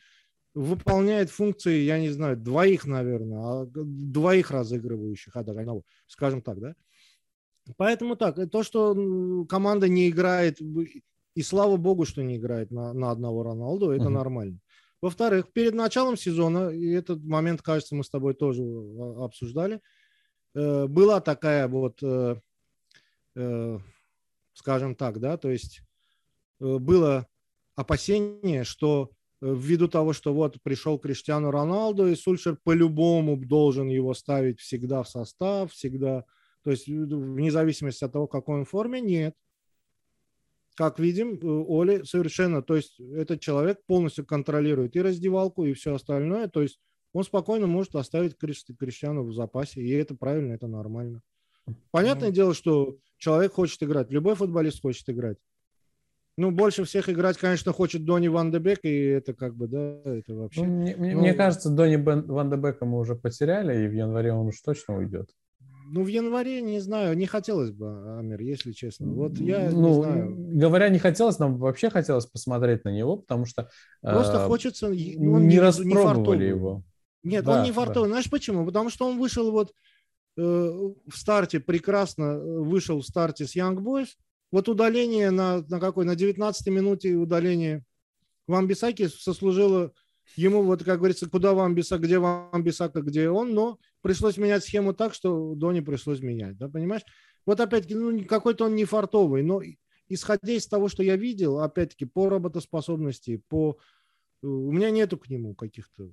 выполняет функции, я не знаю, двоих, наверное, а двоих разыгрывающих, одного, скажем так, да. Поэтому так, то, что команда не играет, и слава богу, что не играет на, на одного Роналду, это uh-huh. нормально. Во-вторых, перед началом сезона, и этот момент, кажется, мы с тобой тоже а, обсуждали, э, была такая вот, э, э, скажем так, да, то есть э, было опасение, что э, ввиду того, что вот пришел Криштиану Роналду, и Сульшер по-любому должен его ставить всегда в состав, всегда, то есть вне зависимости от того, в какой он форме, нет. Как видим, э, Оли совершенно, то есть этот человек полностью контролирует и раздевалку, и все остальное, то есть он спокойно может оставить Криштиану в запасе, и это правильно, это нормально. Понятное ну, дело, что человек хочет играть, любой футболист хочет играть. Ну, больше всех играть, конечно, хочет Донни Ван де Бек, и это как бы, да, это вообще... Ну, мне, ну, мне кажется, Донни Ван де Бека мы уже потеряли, и в январе он уж точно уйдет. Ну, в январе, не знаю, не хотелось бы, Амир, если честно. Вот я ну, не знаю. Говоря, не хотелось, нам вообще хотелось посмотреть на него, потому что... Просто э, хочется... Он не, не распробовали не его. Нет, да, он не фартовый. Да. Знаешь почему? Потому что он вышел вот э, в старте прекрасно, э, вышел в старте с Young Boys. Вот удаление на, на какой? На 19 минуте удаление Ван Бисаки сослужило ему, вот как говорится, куда Ван Бисака, где Ван Бисака, где он, но пришлось менять схему так, что Дони пришлось менять, да, понимаешь? Вот опять-таки, ну, какой-то он не фартовый, но исходя из того, что я видел, опять-таки, по работоспособности, по... У меня нету к нему каких-то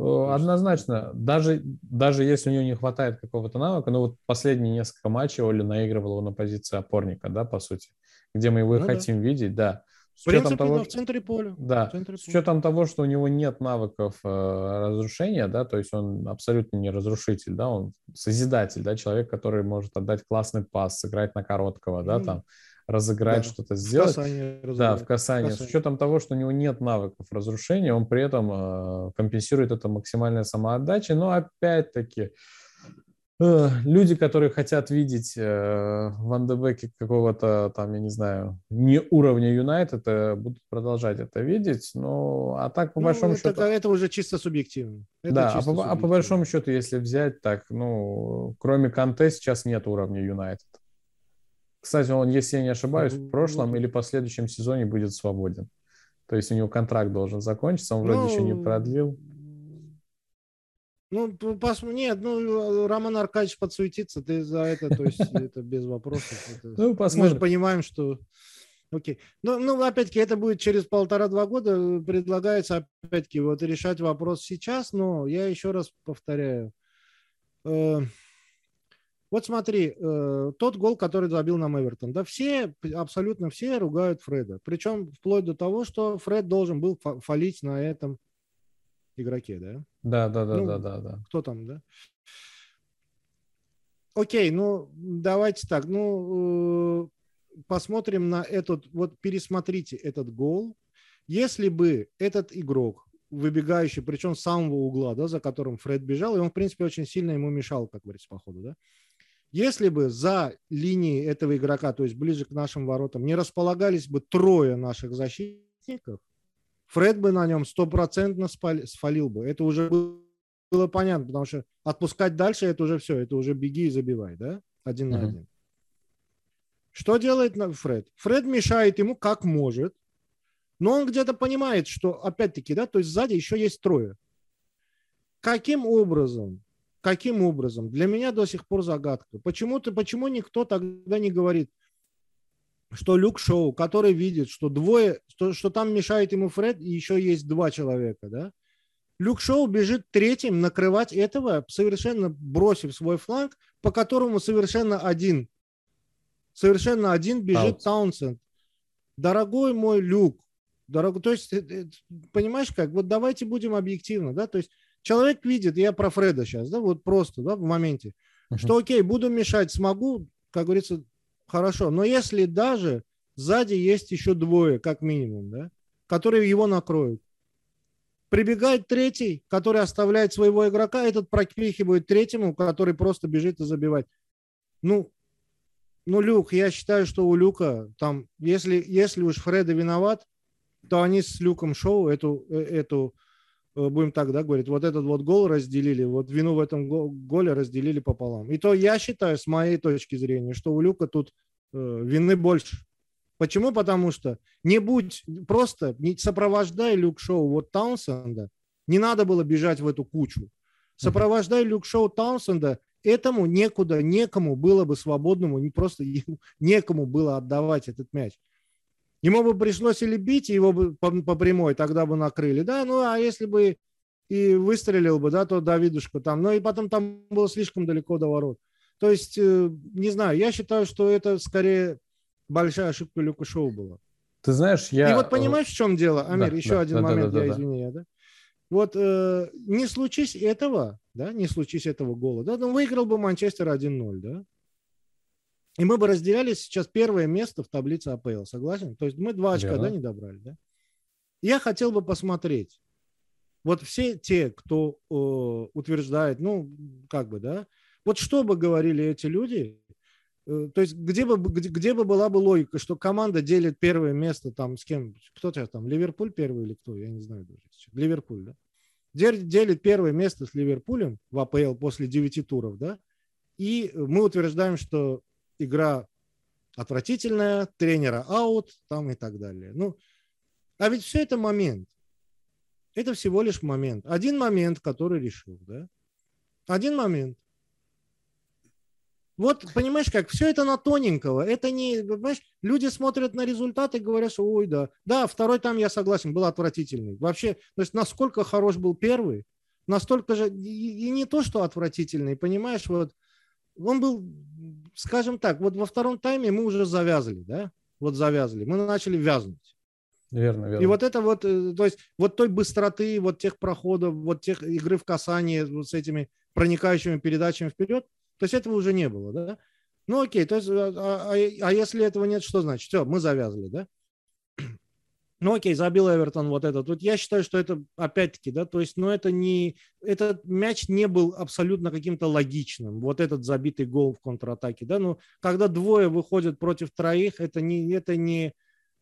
Однозначно, даже, даже если у него не хватает какого-то навыка, ну вот последние несколько матчей Оля наигрывал его на позиции опорника, да, по сути, где мы его ну, хотим да. видеть, да. С учетом того, в центре поля. Да, центре с учетом того, что у него нет навыков э, разрушения, да, то есть он абсолютно не разрушитель, да, он созидатель, да, человек, который может отдать классный пас, сыграть на короткого, да, mm. там, разыграть, да. что-то сделать. В да, в касании. С учетом того, что у него нет навыков разрушения, он при этом э, компенсирует это максимальной самоотдачей, но опять-таки люди, которые хотят видеть э, Ван де Беке какого-то там, я не знаю, не уровня Юнайтед, э, будут продолжать это видеть. Ну, а так по ну, большому это, счету... Это уже чисто субъективно. Это да, чисто а, по, а по большому счету, если взять так, ну, кроме Канте сейчас нет уровня Юнайтед. Кстати, он, если я не ошибаюсь, в прошлом или последующем сезоне будет свободен. То есть у него контракт должен закончиться, он вроде ну, еще не ну, продлил. Ну, пос... нет, ну, Роман Аркадьевич подсуетится, ты за это, то есть это без вопросов. Ну, посмотрим. Мы же понимаем, что... Окей. Ну, ну, опять-таки, это будет через полтора-два года. Предлагается, опять-таки, вот решать вопрос сейчас, но я еще раз повторяю. Вот смотри, э, тот гол, который забил нам Эвертон, да, все, абсолютно все ругают Фреда. Причем вплоть до того, что Фред должен был фалить на этом игроке, да? Да, да, да, ну, да, да, да. Кто там, да? Окей, ну давайте так, ну э, посмотрим на этот, вот пересмотрите этот гол. Если бы этот игрок, выбегающий, причем с самого угла, да, за которым Фред бежал, и он, в принципе, очень сильно ему мешал, как говорится, по ходу, да, если бы за линией этого игрока, то есть ближе к нашим воротам, не располагались бы трое наших защитников, Фред бы на нем стопроцентно сфалил бы. Это уже было понятно, потому что отпускать дальше это уже все, это уже беги и забивай, да? Один uh-huh. на один. Что делает Фред? Фред мешает ему как может, но он где-то понимает, что опять-таки, да, то есть сзади еще есть трое. Каким образом? Каким образом? Для меня до сих пор загадка. Почему-то, почему никто тогда не говорит, что Люк Шоу, который видит, что двое, что, что там мешает ему Фред, и еще есть два человека, да? Люк Шоу бежит третьим накрывать этого, совершенно бросив свой фланг, по которому совершенно один, совершенно один бежит Таунсенд. Дорогой мой Люк, дорогой, то есть, э, э, понимаешь как, вот давайте будем объективно, да, то есть человек видит, я про Фреда сейчас, да, вот просто, да, в моменте, uh-huh. что окей, буду мешать, смогу, как говорится, хорошо. Но если даже сзади есть еще двое, как минимум, да, которые его накроют, прибегает третий, который оставляет своего игрока, этот проквихивает третьему, который просто бежит и забивает. Ну, ну, Люк, я считаю, что у Люка там, если, если уж Фреда виноват, то они с Люком Шоу эту, э, эту будем так, да, говорить, вот этот вот гол разделили, вот вину в этом голе разделили пополам. И то я считаю, с моей точки зрения, что у Люка тут э, вины больше. Почему? Потому что не будь просто, не сопровождай Люк Шоу вот Таунсенда, не надо было бежать в эту кучу. Сопровождай Люк Шоу Таунсенда, этому некуда, некому было бы свободному, не просто некому было отдавать этот мяч. Ему бы пришлось или бить его бы по, по прямой, тогда бы накрыли, да, ну а если бы и выстрелил бы, да, то Давидушка там, ну и потом там было слишком далеко до ворот. То есть, э, не знаю, я считаю, что это скорее большая ошибка Люка Шоу была. Ты знаешь, я... И вот понимаешь, в чем дело, Амир, да, еще да, один да, момент, да, да, я да, извини, да. Вот э, не случись этого, да, не случись этого гола, да, ну, выиграл бы Манчестер 1-0, да, и мы бы разделяли сейчас первое место в таблице АПЛ, согласен? То есть мы два очка, да, не добрали, да? Я хотел бы посмотреть. Вот все те, кто э, утверждает, ну, как бы, да, вот что бы говорили эти люди, э, то есть где бы, где, где бы была бы логика, что команда делит первое место там с кем, кто сейчас там, Ливерпуль первый или кто, я не знаю даже. Ливерпуль, да? Делит первое место с Ливерпулем в АПЛ после 9 туров, да? И мы утверждаем, что игра отвратительная, тренера аут, там и так далее. Ну, а ведь все это момент. Это всего лишь момент. Один момент, который решил, да? Один момент. Вот, понимаешь, как все это на тоненького. Это не, понимаешь, люди смотрят на результаты и говорят, что ой, да. Да, второй там, я согласен, был отвратительный. Вообще, то есть насколько хорош был первый, настолько же, и, и не то, что отвратительный, понимаешь, вот он был, скажем так, вот во втором тайме мы уже завязали, да, вот завязали, мы начали вязнуть. Верно, верно. И вот это вот, э, то есть вот той быстроты, вот тех проходов, вот тех игры в касании вот с этими проникающими передачами вперед, то есть этого уже не было, да? Ну окей, то есть, а, а, а если этого нет, что значит? Все, мы завязали, да? Ну окей, забил Эвертон вот этот. Вот я считаю, что это опять-таки, да, то есть, ну это не, этот мяч не был абсолютно каким-то логичным. Вот этот забитый гол в контратаке, да, ну когда двое выходят против троих, это не, это не,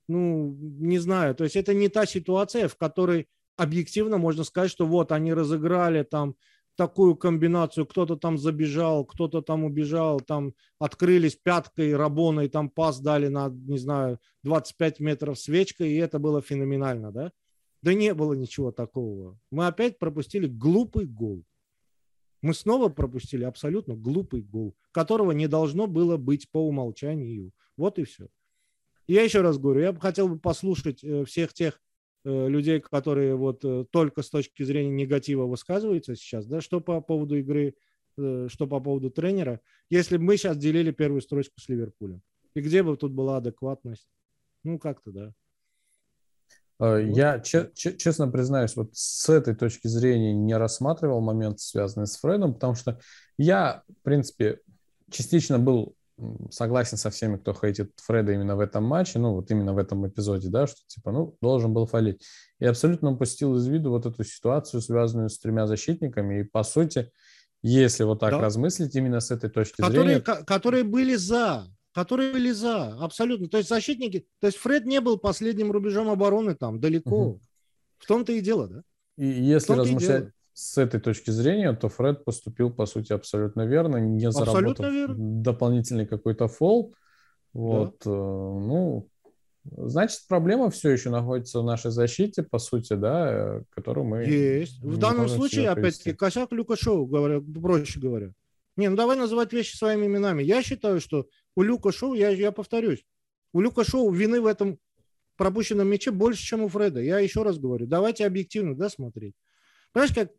ну не знаю, то есть это не та ситуация, в которой объективно можно сказать, что вот они разыграли там такую комбинацию, кто-то там забежал, кто-то там убежал, там открылись пяткой, рабоной, там пас дали на, не знаю, 25 метров свечкой, и это было феноменально, да? Да не было ничего такого. Мы опять пропустили глупый гол. Мы снова пропустили абсолютно глупый гол, которого не должно было быть по умолчанию. Вот и все. Я еще раз говорю, я бы хотел бы послушать э, всех тех людей, которые вот э, только с точки зрения негатива высказываются сейчас, да, что по поводу игры, э, что по поводу тренера, если бы мы сейчас делили первую строчку с Ливерпулем, и где бы тут была адекватность? Ну, как-то, да. Я честно признаюсь, вот с этой точки зрения не рассматривал момент, связанный с Фредом, потому что я, в принципе, частично был согласен со всеми, кто хейтит Фреда именно в этом матче, ну, вот именно в этом эпизоде, да, что, типа, ну, должен был фалить. И абсолютно упустил из виду вот эту ситуацию, связанную с тремя защитниками, и, по сути, если вот так да. размыслить именно с этой точки которые, зрения... Которые были за, которые были за, абсолютно. То есть защитники, то есть Фред не был последним рубежом обороны там, далеко. Угу. В том-то и дело, да? И если размышлять, с этой точки зрения, то Фред поступил, по сути, абсолютно верно, не заработав верно. дополнительный какой-то фол. Вот, да. Э, ну, значит, проблема все еще находится в нашей защите, по сути, да, э, которую мы... Есть. В данном случае, опять-таки, косяк Люка Шоу, говоря, проще говоря. Не, ну давай называть вещи своими именами. Я считаю, что у Люка Шоу, я, я повторюсь, у Люка Шоу вины в этом пропущенном мяче больше, чем у Фреда. Я еще раз говорю, давайте объективно, да, смотреть. Понимаешь, как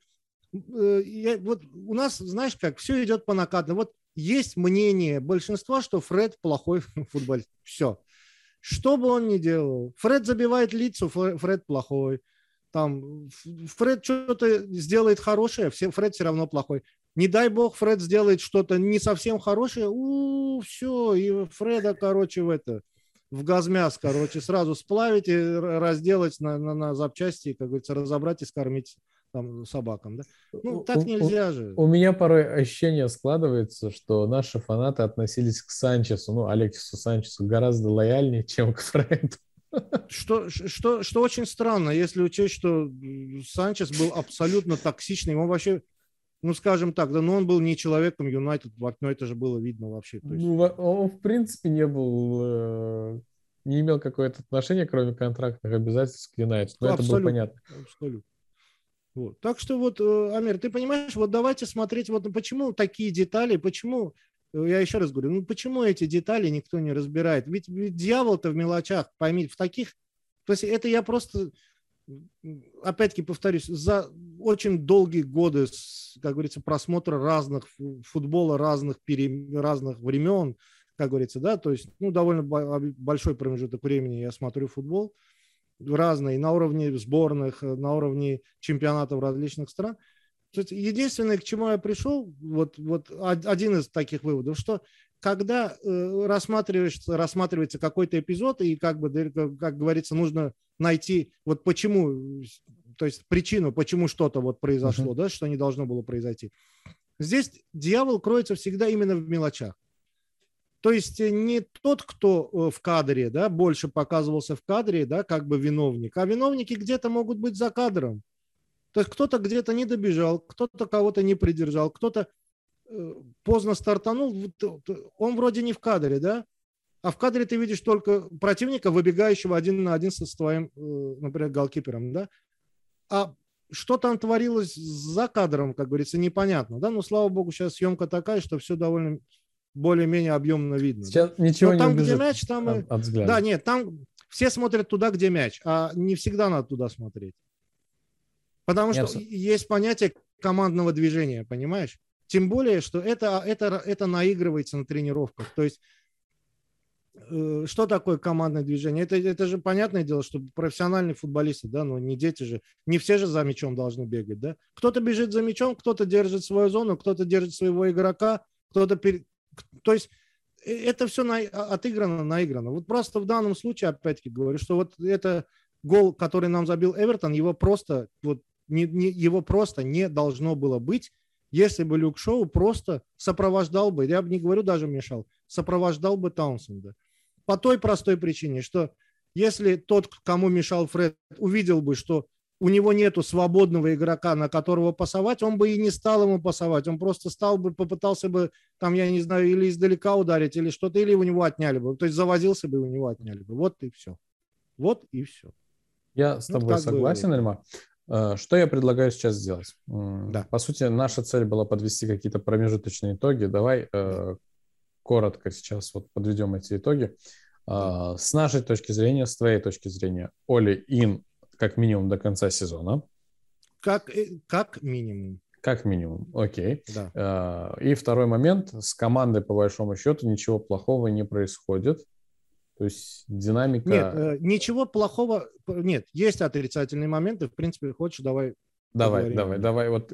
я, вот у нас, знаешь, как все идет по накатной. Вот есть мнение большинства, что Фред плохой футболист. Все. Что бы он ни делал, Фред забивает лицо, Фред плохой. Там Фред что-то сделает хорошее, все, Фред все равно плохой. Не дай бог, Фред сделает что-то не совсем хорошее, у, все, и Фреда, короче, в это в газмяс, короче, сразу сплавить и разделать на, на, на запчасти, как говорится, разобрать и скормить там, собакам. Да? Ну, так нельзя же. У, у меня порой ощущение складывается, что наши фанаты относились к Санчесу, ну, Алексису Санчесу гораздо лояльнее, чем к Фреду. Что, что, что очень странно, если учесть, что Санчес был абсолютно токсичный. Он вообще, ну, скажем так, да, но он был не человеком Юнайтед, но это же было видно вообще. То есть... Ну, он, в принципе, не был, э, не имел какое-то отношение, кроме контрактных обязательств к Юнайтед. Но абсолютно, это было понятно. Абсолютно. Вот. Так что вот, э, Амир, ты понимаешь, вот давайте смотреть, вот почему такие детали, почему я еще раз говорю, ну почему эти детали никто не разбирает? Ведь, ведь дьявол-то в мелочах, поймите, в таких... То есть это я просто, опять-таки повторюсь, за очень долгие годы, как говорится, просмотра разных футбола, разных, пере, разных времен, как говорится, да, то есть, ну, довольно большой промежуток времени я смотрю футбол, разные, на уровне сборных, на уровне чемпионатов различных стран – Единственное, к чему я пришел, вот, вот один из таких выводов, что когда э, рассматривается, рассматривается какой-то эпизод, и как бы, как говорится, нужно найти, вот почему, то есть причину, почему что-то вот произошло, uh-huh. да, что не должно было произойти. Здесь дьявол кроется всегда именно в мелочах. То есть не тот, кто э, в кадре, да, больше показывался в кадре, да, как бы виновник, а виновники где-то могут быть за кадром. То есть кто-то где-то не добежал, кто-то кого-то не придержал, кто-то э, поздно стартанул, он вроде не в кадре, да? А в кадре ты видишь только противника, выбегающего один на один со своим, э, например, голкипером, да? А что там творилось за кадром, как говорится, непонятно, да? Но, слава богу, сейчас съемка такая, что все довольно более-менее объемно видно. Сейчас да? ничего Но не там, где мяч, там... От, от да, нет, там все смотрят туда, где мяч, а не всегда надо туда смотреть. Потому что Нет. есть понятие командного движения, понимаешь? Тем более, что это, это, это наигрывается на тренировках. То есть, э, что такое командное движение? Это, это же понятное дело, что профессиональные футболисты, да, но не дети же, не все же за мячом должны бегать, да? Кто-то бежит за мячом, кто-то держит свою зону, кто-то держит своего игрока, кто-то... Перед... То есть, э, это все на... А, отыграно, наиграно. Вот просто в данном случае, опять-таки говорю, что вот это гол, который нам забил Эвертон, его просто вот не, не, его просто не должно было быть, если бы Люк Шоу просто сопровождал бы, я бы не говорю даже мешал, сопровождал бы Таунсенда. По той простой причине, что если тот, кому мешал Фред, увидел бы, что у него нету свободного игрока, на которого пасовать, он бы и не стал ему пасовать. Он просто стал бы, попытался бы, там, я не знаю, или издалека ударить, или что-то, или у него отняли бы. То есть завозился бы, и у него отняли бы. Вот и все. Вот и все. Я с ну, тобой согласен, бы... Эльма. Э, что я предлагаю сейчас сделать? Да. По сути, наша цель была подвести какие-то промежуточные итоги. Давай э, коротко сейчас вот подведем эти итоги. Э, с нашей точки зрения, с твоей точки зрения, Оли Ин как минимум до конца сезона. Как, как минимум. Как минимум, окей. Да. И второй момент, с командой по большому счету ничего плохого не происходит. То есть динамика... Нет, э, ничего плохого... Нет, есть отрицательные моменты. В принципе, хочешь, давай... Давай, поговорим. давай, давай. Вот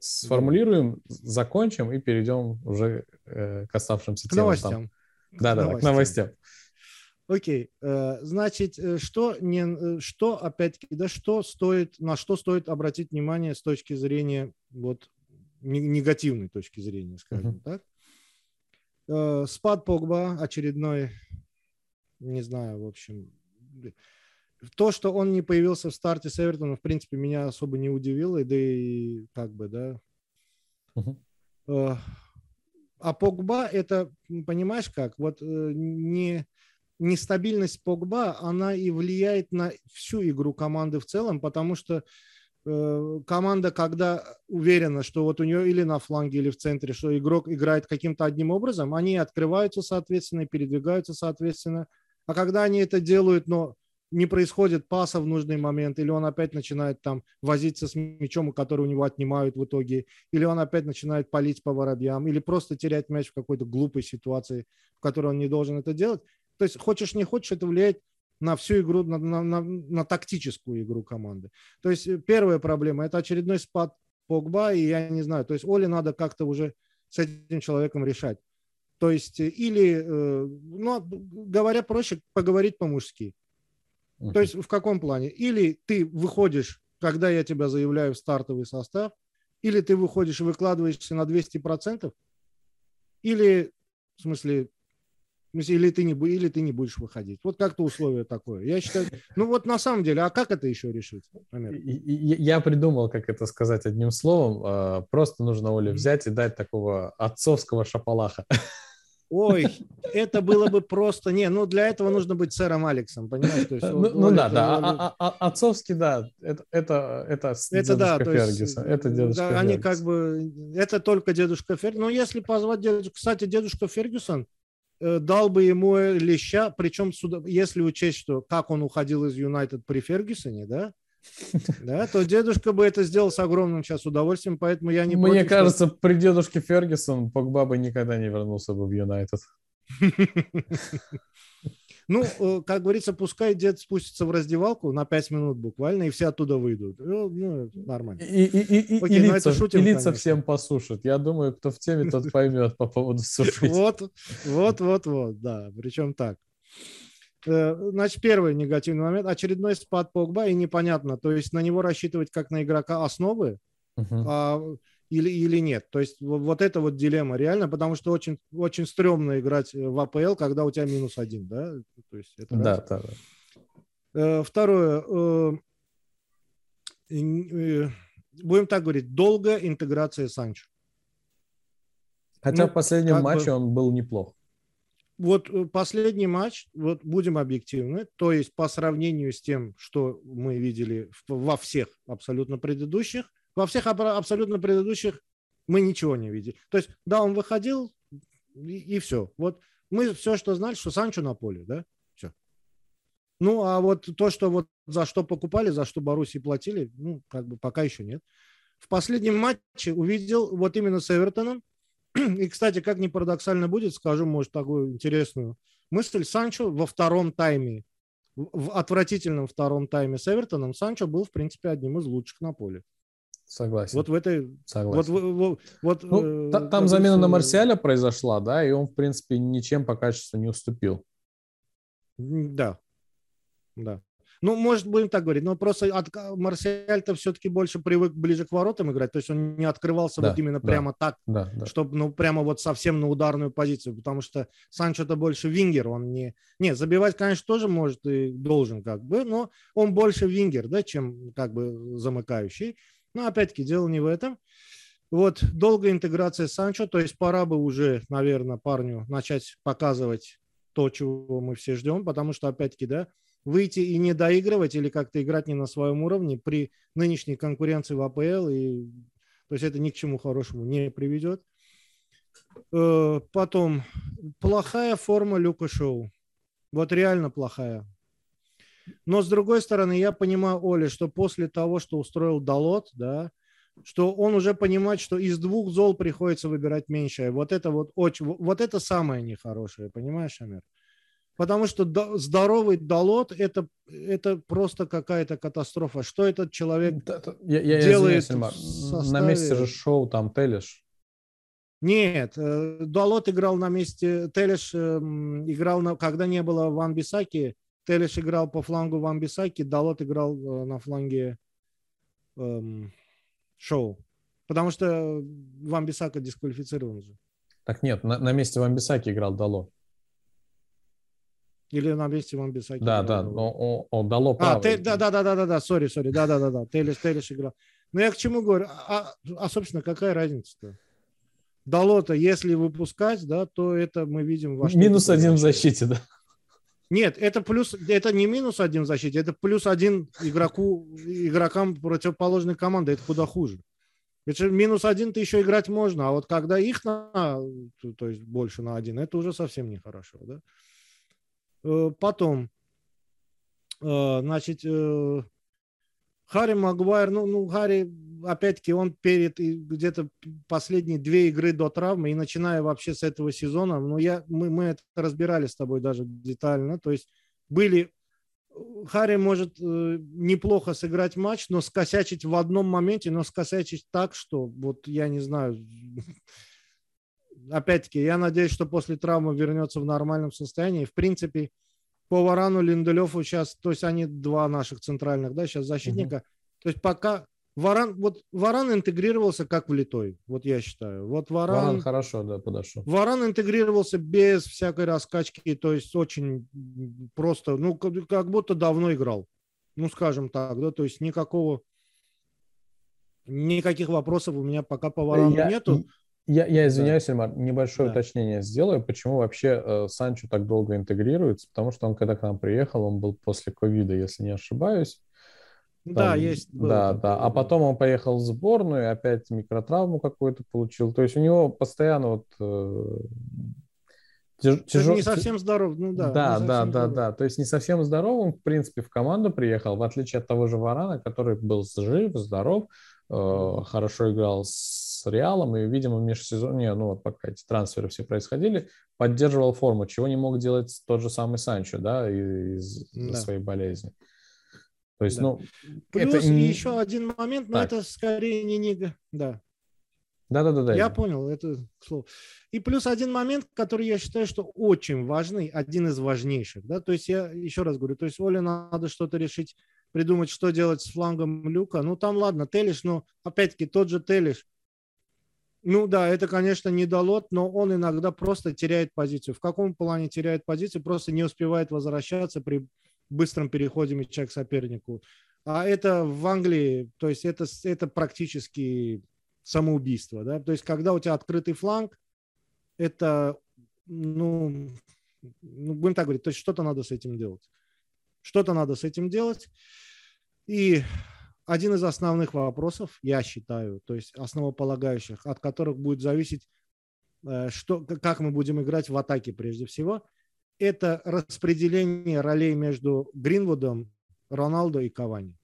сформулируем, закончим и перейдем уже э, к оставшимся к новостям. Да, да, к новостям. Окей, э, значит, э, что не, что опять-таки, да, что стоит, на что стоит обратить внимание с точки зрения вот негативной точки зрения, скажем uh-huh. так. Спад Погба очередной не знаю, в общем. То, что он не появился в старте с Эвертоном, в принципе, меня особо не удивило, да и как бы, да. Uh-huh. А Погба это, понимаешь как, вот э, не нестабильность Погба, она и влияет на всю игру команды в целом, потому что э, команда, когда уверена, что вот у нее или на фланге, или в центре, что игрок играет каким-то одним образом, они открываются, соответственно, передвигаются, соответственно, а когда они это делают, но не происходит паса в нужный момент, или он опять начинает там возиться с мячом, который у него отнимают в итоге, или он опять начинает палить по воробьям, или просто терять мяч в какой-то глупой ситуации, в которой он не должен это делать. То есть хочешь не хочешь, это влияет на всю игру, на, на, на, на тактическую игру команды. То есть первая проблема – это очередной спад Погба, и я не знаю, то есть Оле надо как-то уже с этим человеком решать. То есть, э, или, э, ну, говоря проще, поговорить по-мужски. Uh-huh. То есть, в каком плане? Или ты выходишь, когда я тебя заявляю в стартовый состав, или ты выходишь и выкладываешься на 200%, или, в смысле, Или ты, не, или ты не будешь выходить. Вот как-то условие такое. Я считаю, ну вот на самом деле, а как это еще решить? Я придумал, как это сказать одним словом. А, просто нужно Оле взять и дать такого отцовского шапалаха. Ой, это было бы просто... Не, ну для этого нужно быть сэром Алексом, понимаешь? То есть, ну, ну да, да, а, а, а, отцовский, да, это, это, это, это да, Фергюсон, это дедушка да, Они как бы... Это только дедушка Фергюсон. Но если позвать дедушку... Кстати, дедушка Фергюсон дал бы ему леща, причем, если учесть, что как он уходил из Юнайтед при Фергюсоне, да, да, то дедушка бы это сделал с огромным сейчас удовольствием, поэтому я не Мне против, кажется, что... при дедушке Фергюсон Погба бы никогда не вернулся бы в Юнайтед. Ну, э, как говорится, пускай дед спустится в раздевалку на 5 минут буквально, и все оттуда выйдут. Ну, ну нормально. И, и, и, Окей, и, ну лица, шутим, и лица всем посушат. Я думаю, кто в теме, тот поймет по поводу сушить. Вот, вот, вот, вот, да. Причем так. Э, значит, первый негативный момент. Очередной спад Погба, и непонятно, то есть на него рассчитывать как на игрока основы uh-huh. а, или, или нет. То есть вот это вот дилемма реально, потому что очень, очень стрёмно играть в АПЛ, когда у тебя минус один, да? То есть это да, раз. да, да. Э, второе. Э, будем так говорить, долгая интеграция Санчо. Хотя ну, в последнем матче бы... он был неплох вот э, последний матч, вот будем объективны, то есть по сравнению с тем, что мы видели во всех абсолютно предыдущих, во всех абсолютно предыдущих мы ничего не видели. То есть, да, он выходил, и, и все. Вот мы все, что знали, что Санчо на поле, да, все. Ну, а вот то, что вот за что покупали, за что Баруси платили, ну, как бы пока еще нет. В последнем матче увидел вот именно с Эвертоном, и, кстати, как ни парадоксально будет, скажу, может, такую интересную мысль. Санчо во втором тайме, в отвратительном втором тайме с Эвертоном, Санчо был, в принципе, одним из лучших на поле. Согласен. Вот в этой... Согласен. Вот, вот, вот, ну, э, там замена на Марсиаля произошла, да, и он, в принципе, ничем по качеству не уступил. Да. Да. Ну, может, будем так говорить, но просто от Марсиаль-то все-таки больше привык ближе к воротам играть, то есть он не открывался да, вот именно да, прямо так, да, да. чтобы, ну, прямо вот совсем на ударную позицию, потому что Санчо-то больше вингер, он не... Не, забивать, конечно, тоже может и должен как бы, но он больше вингер, да, чем как бы замыкающий. Но опять-таки дело не в этом. Вот долгая интеграция Санчо, то есть пора бы уже, наверное, парню начать показывать то, чего мы все ждем, потому что, опять-таки, да, выйти и не доигрывать или как-то играть не на своем уровне при нынешней конкуренции в АПЛ. И, то есть это ни к чему хорошему не приведет. Э, потом, плохая форма Люка Шоу. Вот реально плохая. Но с другой стороны, я понимаю, Оля, что после того, что устроил Далот, да, что он уже понимает, что из двух зол приходится выбирать меньшее. Вот это вот очень, вот это самое нехорошее, понимаешь, Амир? Потому что здоровый долот это, это просто какая-то катастрофа. Что этот человек я, я, делает? Я составе... На месте же шоу там Телеш. Нет, э, Далот играл на месте, Телеш эм, играл, на, когда не было Ван Бисаки, Телеш играл по флангу Ван Бисаки, Далот играл э, на фланге эм, Шоу. Потому что Ван Бисака дисквалифицирован же. Так нет, на, на месте Ван Бисаки играл Дало. Или на месте Ван Бисаки. Да, да, но он, он дало право. А, те, да, да, да, да, да, да, сори, сори, да, да, да, да, Телеш, Телеш играл. Но я к чему говорю? А, а собственно, какая разница-то? Дало-то, если выпускать, да, то это мы видим... Во минус один в защите, да. Нет, это плюс, это не минус один в защите, это плюс один игроку, игрокам противоположной команды, это куда хуже. Это минус один ты еще играть можно, а вот когда их на, то есть больше на один, это уже совсем нехорошо, да. Э, потом, э, значит, э, Харри Магуайр, ну, ну Харри, опять-таки, он перед где-то последние две игры до травмы, и начиная вообще с этого сезона, ну, я, мы, мы это разбирали с тобой даже детально, то есть были Харри может э, неплохо сыграть матч, но скосячить в одном моменте, но скосячить так, что вот я не знаю, опять-таки, я надеюсь, что после травмы вернется в нормальном состоянии. В принципе, по Варану, Линделеву сейчас, то есть они два наших центральных, да, сейчас защитника. Uh-huh. То есть пока Варан, вот Варан интегрировался как влитой, вот я считаю. Вот Варан, Варан хорошо, да, подошел. Варан интегрировался без всякой раскачки, то есть очень просто, ну, как, как будто давно играл. Ну, скажем так, да, то есть никакого, никаких вопросов у меня пока по Варану я, нету. Я, я извиняюсь, да. Эльмар, небольшое да. уточнение сделаю. Почему вообще э, Санчо так долго интегрируется? Потому что он, когда к нам приехал, он был после ковида, если не ошибаюсь. Там, да, есть. Да, да. А потом он поехал в сборную, опять микротравму какую-то получил. То есть у него постоянно вот э, тяжел... Не совсем здоров, ну да. Да, да, да, здоров. да. То есть не совсем здоровым, в принципе, в команду приехал, в отличие от того же Варана, который был жив, здоров, э, хорошо играл с Реалом и, видимо, в межсезонье, ну вот пока эти трансферы все происходили, поддерживал форму, чего не мог делать тот же самый Санчо, да, из, из да. своей болезни. То есть, да. ну, Плюс это... еще один момент, но так. это скорее не, не... Да. Да, да, да, да. Я понял, это слово. И плюс один момент, который я считаю, что очень важный, один из важнейших. Да? То есть я еще раз говорю, то есть Оле надо что-то решить, придумать, что делать с флангом Люка. Ну там ладно, Телиш, но опять-таки тот же Телиш. Ну да, это, конечно, не долот, но он иногда просто теряет позицию. В каком плане теряет позицию? Просто не успевает возвращаться при быстром переходе мяча к сопернику. А это в Англии, то есть это, это практически самоубийство. Да? То есть когда у тебя открытый фланг, это, ну, ну, будем так говорить, то есть что-то надо с этим делать. Что-то надо с этим делать. И один из основных вопросов, я считаю, то есть основополагающих, от которых будет зависеть, э, что, как мы будем играть в атаке прежде всего – это распределение ролей между Гринвудом, Роналдо и Кавани.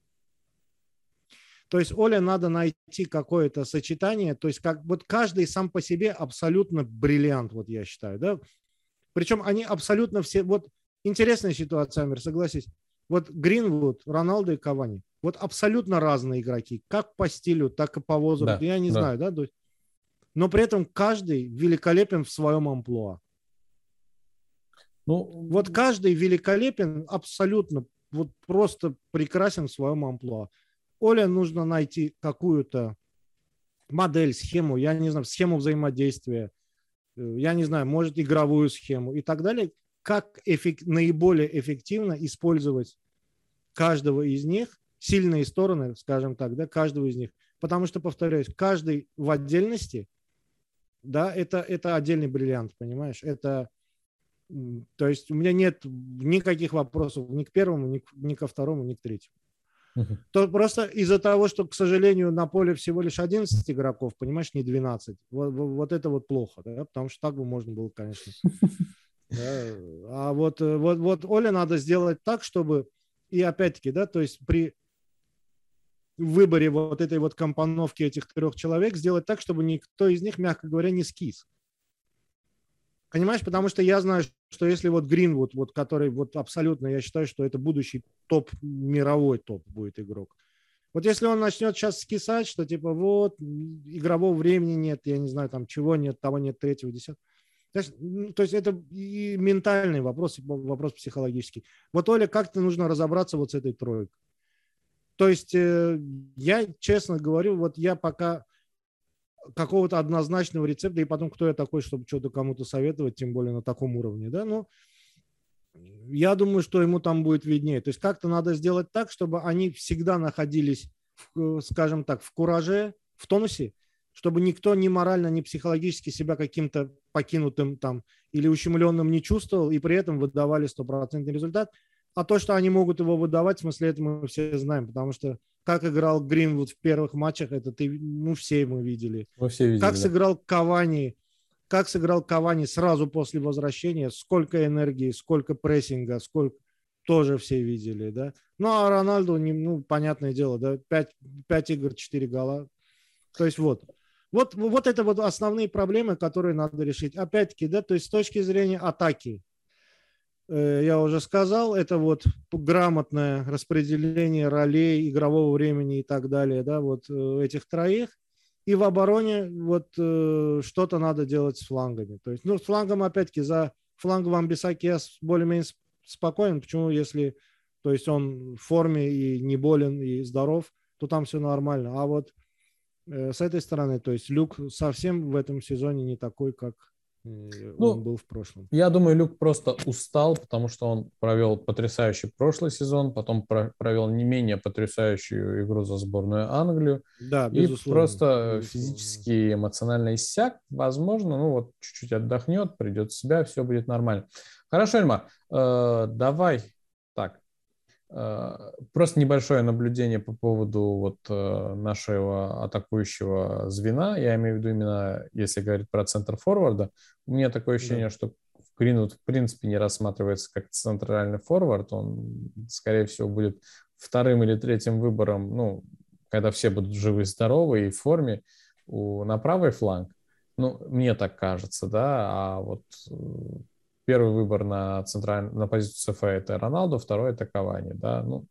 То есть Оле надо найти какое-то сочетание, то есть как вот каждый сам по себе абсолютно бриллиант, вот я считаю, да. Причем они абсолютно все, вот интересная ситуация, Амир, согласись. Вот Гринвуд, Роналдо и Кавани, вот абсолютно разные игроки, как по стилю, так и по возрасту, да, я не да. знаю, да, но при этом каждый великолепен в своем амплуа. Ну, вот каждый великолепен, абсолютно, вот просто прекрасен в своем амплуа. Оля нужно найти какую-то модель, схему, я не знаю, схему взаимодействия, э, я не знаю, может, игровую схему и так далее, как эффект, наиболее эффективно использовать каждого из них, сильные стороны, скажем так, да, каждого из них. Потому что, повторяюсь, каждый в отдельности, да, это, это отдельный бриллиант, понимаешь? Это то есть у меня нет никаких вопросов ни к первому, ни, к, ни ко второму, ни к третьему. Uh-huh. То просто из-за того, что, к сожалению, на поле всего лишь 11 игроков, понимаешь, не 12. Вот, вот это вот плохо, да? потому что так бы можно было, конечно. Да. А вот, э, вот, вот Оле надо сделать так, чтобы, и опять-таки, да, то есть при выборе вот этой вот компоновки этих трех человек сделать так, чтобы никто из них, мягко говоря, не скис. Понимаешь, потому что я знаю, что если вот Гринвуд, вот который вот абсолютно, я считаю, что это будущий топ, мировой топ будет игрок. Вот если он начнет сейчас скисать, что типа вот игрового времени нет, я не знаю, там чего нет, того нет, третьего, десятого. То есть, то есть это и ментальный вопрос, вопрос психологический. Вот, Оля, как-то нужно разобраться вот с этой тройкой. То есть э, я честно говорю, вот я пока какого-то однозначного рецепта, и потом, кто я такой, чтобы что-то кому-то советовать, тем более на таком уровне, да, но я думаю, что ему там будет виднее. То есть как-то надо сделать так, чтобы они всегда находились, в, скажем так, в кураже, в тонусе, чтобы никто ни морально, ни психологически себя каким-то покинутым там или ущемленным не чувствовал, и при этом выдавали стопроцентный результат. А то, что они могут его выдавать, в смысле, это мы все знаем, потому что как играл Гринвуд в первых матчах, это ты, ну, все мы видели. Мы все видели. Как да. сыграл Кавани, как сыграл Кавани сразу после возвращения, сколько энергии, сколько прессинга, сколько тоже все видели, да. Ну, а Рональду, ну, понятное дело, да, 5, 5 игр, 4 гола. То есть вот. Вот, вот это вот основные проблемы, которые надо решить. Опять-таки, да, то есть с точки зрения атаки, я уже сказал, это вот грамотное распределение ролей, игрового времени и так далее, да, вот э, этих троих. И в обороне вот э, что-то надо делать с флангами. То есть, ну, с флангом, опять-таки, за флангом Амбисаки я более-менее спокоен. Почему, если, то есть, он в форме и не болен, и здоров, то там все нормально. А вот э, с этой стороны, то есть Люк совсем в этом сезоне не такой, как ну, он был в прошлом. Я думаю, Люк просто устал, потому что он провел потрясающий прошлый сезон, потом про- провел не менее потрясающую игру за сборную Англию. Да, безусловно. И просто безусловно. физически, эмоционально иссяк. Возможно, ну вот чуть-чуть отдохнет, придет в себя, все будет нормально. Хорошо, Эльма, э, давай Э, просто небольшое наблюдение по поводу вот э, нашего атакующего звена. Я имею в виду именно, если говорить про центр форварда. У меня такое ощущение, да. что Гринвуд в принципе не рассматривается как центральный форвард. Он, скорее всего, будет вторым или третьим выбором, ну, когда все будут живы, здоровы и в форме у, на правый фланг. Ну, мне так кажется, да, а вот э, Первый выбор на, централь... на позицию СФ это Роналду, второй это Кавани, да, ну,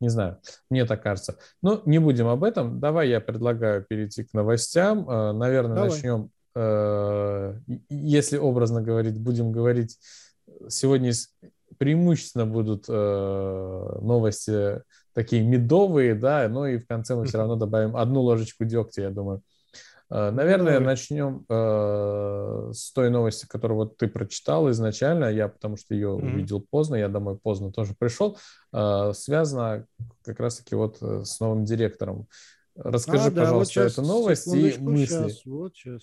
не знаю, мне так кажется. Но не будем об этом. Давай я предлагаю перейти к новостям. Э, наверное, Давай. начнем, э, если образно говорить, будем говорить, сегодня преимущественно будут э, новости такие медовые, да, но и в конце мы все равно добавим одну ложечку дегтя, я думаю. Э, наверное, начнем э, с той новости, которую вот ты прочитал изначально. Я, потому что ее mm-hmm. увидел поздно, я домой поздно тоже пришел. Э, связано как раз-таки вот э, с новым директором. Расскажи, а, да, пожалуйста, вот эту новость и мысли. Сейчас, вот сейчас.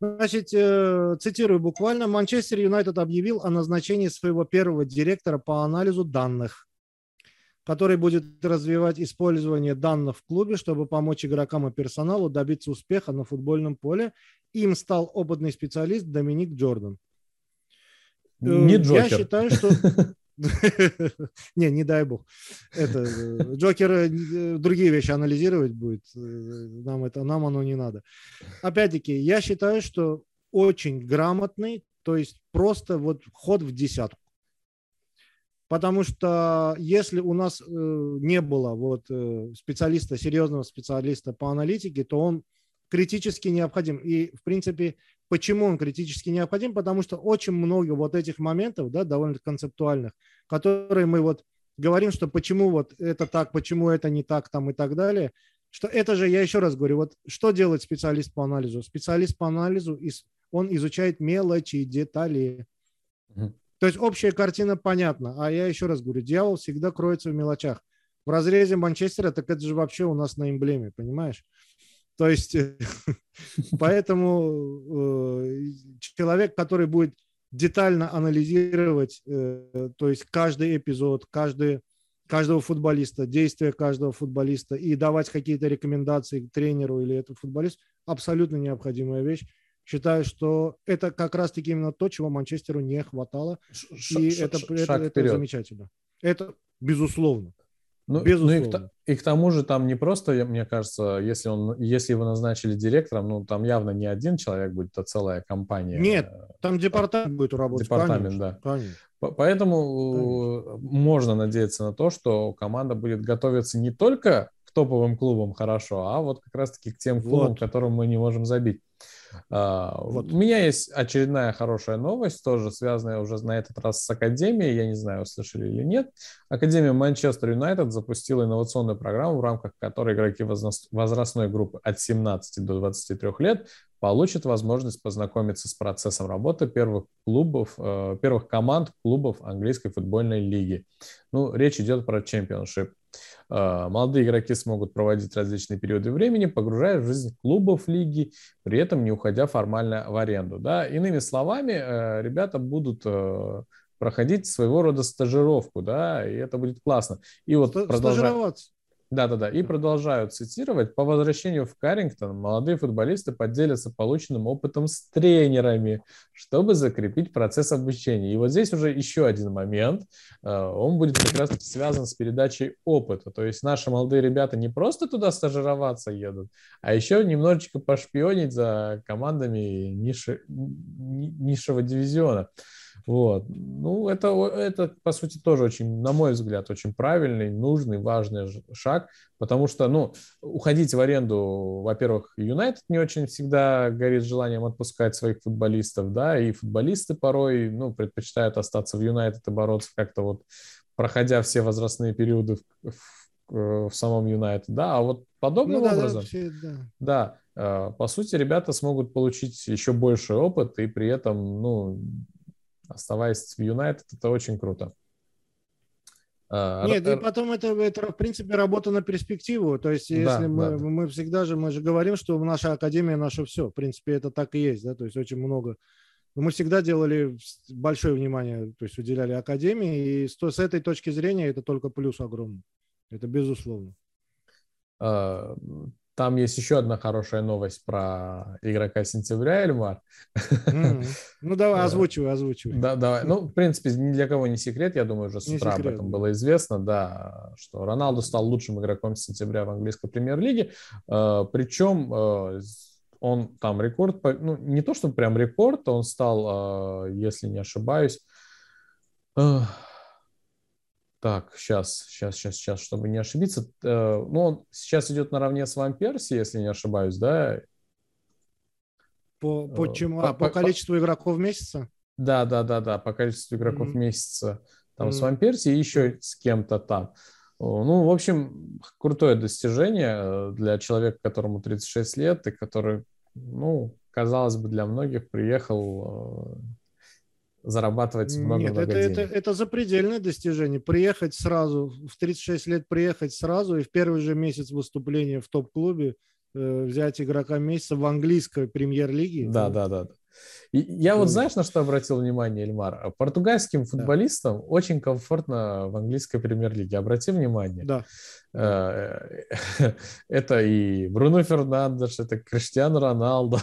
Значит, э, цитирую буквально. Манчестер Юнайтед объявил о назначении своего первого директора по анализу данных который будет развивать использование данных в клубе, чтобы помочь игрокам и персоналу добиться успеха на футбольном поле. Им стал опытный специалист Доминик Джордан. Не Джокер. Я считаю, что... Не, не дай бог. Это, э, Джокер э, другие вещи анализировать будет. Э, нам, это, нам оно не надо. Опять-таки, я считаю, что очень грамотный, то есть просто вот ход в десятку. Потому что если у нас э, не было вот э, специалиста, серьезного специалиста по аналитике, то он критически необходим. И, в принципе, почему он критически необходим? Потому что очень много вот этих моментов, да, довольно концептуальных, которые мы вот говорим, что почему вот это так, почему это не так, там и так далее, что это же, я еще раз говорю, вот что делает специалист по анализу? Специалист по анализу, он изучает мелочи, детали. То есть общая картина понятна. А я еще раз говорю, дьявол всегда кроется в мелочах. В разрезе Манчестера, так это же вообще у нас на эмблеме, понимаешь? То есть, поэтому э, человек, который будет детально анализировать, э, то есть каждый эпизод, каждый, каждого футболиста, действия каждого футболиста и давать какие-то рекомендации тренеру или этому футболисту, абсолютно необходимая вещь. Считаю, что это как раз-таки именно то, чего Манчестеру не хватало. Ш- и ш- это, ш- это, это замечательно. Это безусловно. Ну, безусловно. Ну и, к, и к тому же там не просто, мне кажется, если, он, если его назначили директором, ну там явно не один человек будет, а целая компания. Нет, там департамент будет работать. Департамент, конечно, да. Конечно. Поэтому конечно. можно надеяться на то, что команда будет готовиться не только к топовым клубам хорошо, а вот как раз-таки к тем клубам, вот. которым мы не можем забить. А, вот. У меня есть очередная хорошая новость, тоже связанная уже на этот раз с Академией. Я не знаю, слышали или нет. Академия Манчестер Юнайтед запустила инновационную программу, в рамках которой игроки возрастной группы от 17 до 23 лет получат возможность познакомиться с процессом работы первых клубов, э, первых команд клубов английской футбольной лиги. Ну, речь идет про чемпионшип. Э, молодые игроки смогут проводить различные периоды времени, погружая в жизнь клубов лиги, при этом не уходя формально в аренду. Да? Иными словами, э, ребята будут э, проходить своего рода стажировку, да, и это будет классно. И вот продолжать... Да-да-да. И продолжают цитировать. По возвращению в Каррингтон молодые футболисты поделятся полученным опытом с тренерами, чтобы закрепить процесс обучения. И вот здесь уже еще один момент. Э, он будет как раз связан с передачей опыта. То есть наши молодые ребята не просто туда стажироваться едут, а еще немножечко пошпионить за командами ниши, низшего дивизиона. Вот. Ну, это, это, по сути, тоже очень, на мой взгляд, очень правильный, нужный, важный шаг, потому что, ну, уходить в аренду, во-первых, Юнайтед не очень всегда горит желанием отпускать своих футболистов, да, и футболисты порой, ну, предпочитают остаться в Юнайтед и бороться как-то вот, проходя все возрастные периоды в, в в самом Юнайтед, да, а вот подобным ну, да, образом, да, все, да. да, э, по сути, ребята смогут получить еще больше опыт и при этом, ну, оставаясь в Юнайтед, это очень круто. А, Нет, и потом это, это, в принципе, работа на перспективу. То есть, если да, мы, да. мы всегда же, мы же говорим, что наша академия наше все. В принципе, это так и есть, да, то есть очень много. Мы всегда делали большое внимание, то есть уделяли академии, и с, с этой точки зрения это только плюс огромный. Это безусловно. Там есть еще одна хорошая новость про игрока сентября, Эльмар. Mm-hmm. Ну, давай, озвучивай, озвучивай. Да, давай. Ну, в принципе, ни для кого не секрет, я думаю, уже с не утра секрет, об этом да. было известно, да, что Роналду стал лучшим игроком сентября в английской премьер-лиге. А, Причем а, он там рекорд, ну, не то, что прям рекорд, он стал, если не ошибаюсь, так, сейчас, сейчас, сейчас, сейчас, чтобы не ошибиться. Э, ну, он сейчас идет наравне с Ван Перси, если не ошибаюсь, да? По, по, э, чему? По, а, по, по количеству игроков месяца? Да, да, да, да, по количеству игроков mm-hmm. месяца. Там mm-hmm. с Ван Перси и еще с кем-то там. Ну, в общем, крутое достижение э, для человека, которому 36 лет, и который, ну, казалось бы, для многих приехал зарабатывать много-много Нет, это, денег. Это, это запредельное достижение. Приехать сразу, в 36 лет приехать сразу и в первый же месяц выступления в топ-клубе э, взять игрока месяца в английской премьер-лиге. Да, да, да. И я вот знаешь, на что обратил внимание, Эльмар? Португальским футболистам да. очень комфортно в английской премьер-лиге. Обрати внимание. Да. Э, это и Бруно Фернандеш, это Криштиану Роналдо.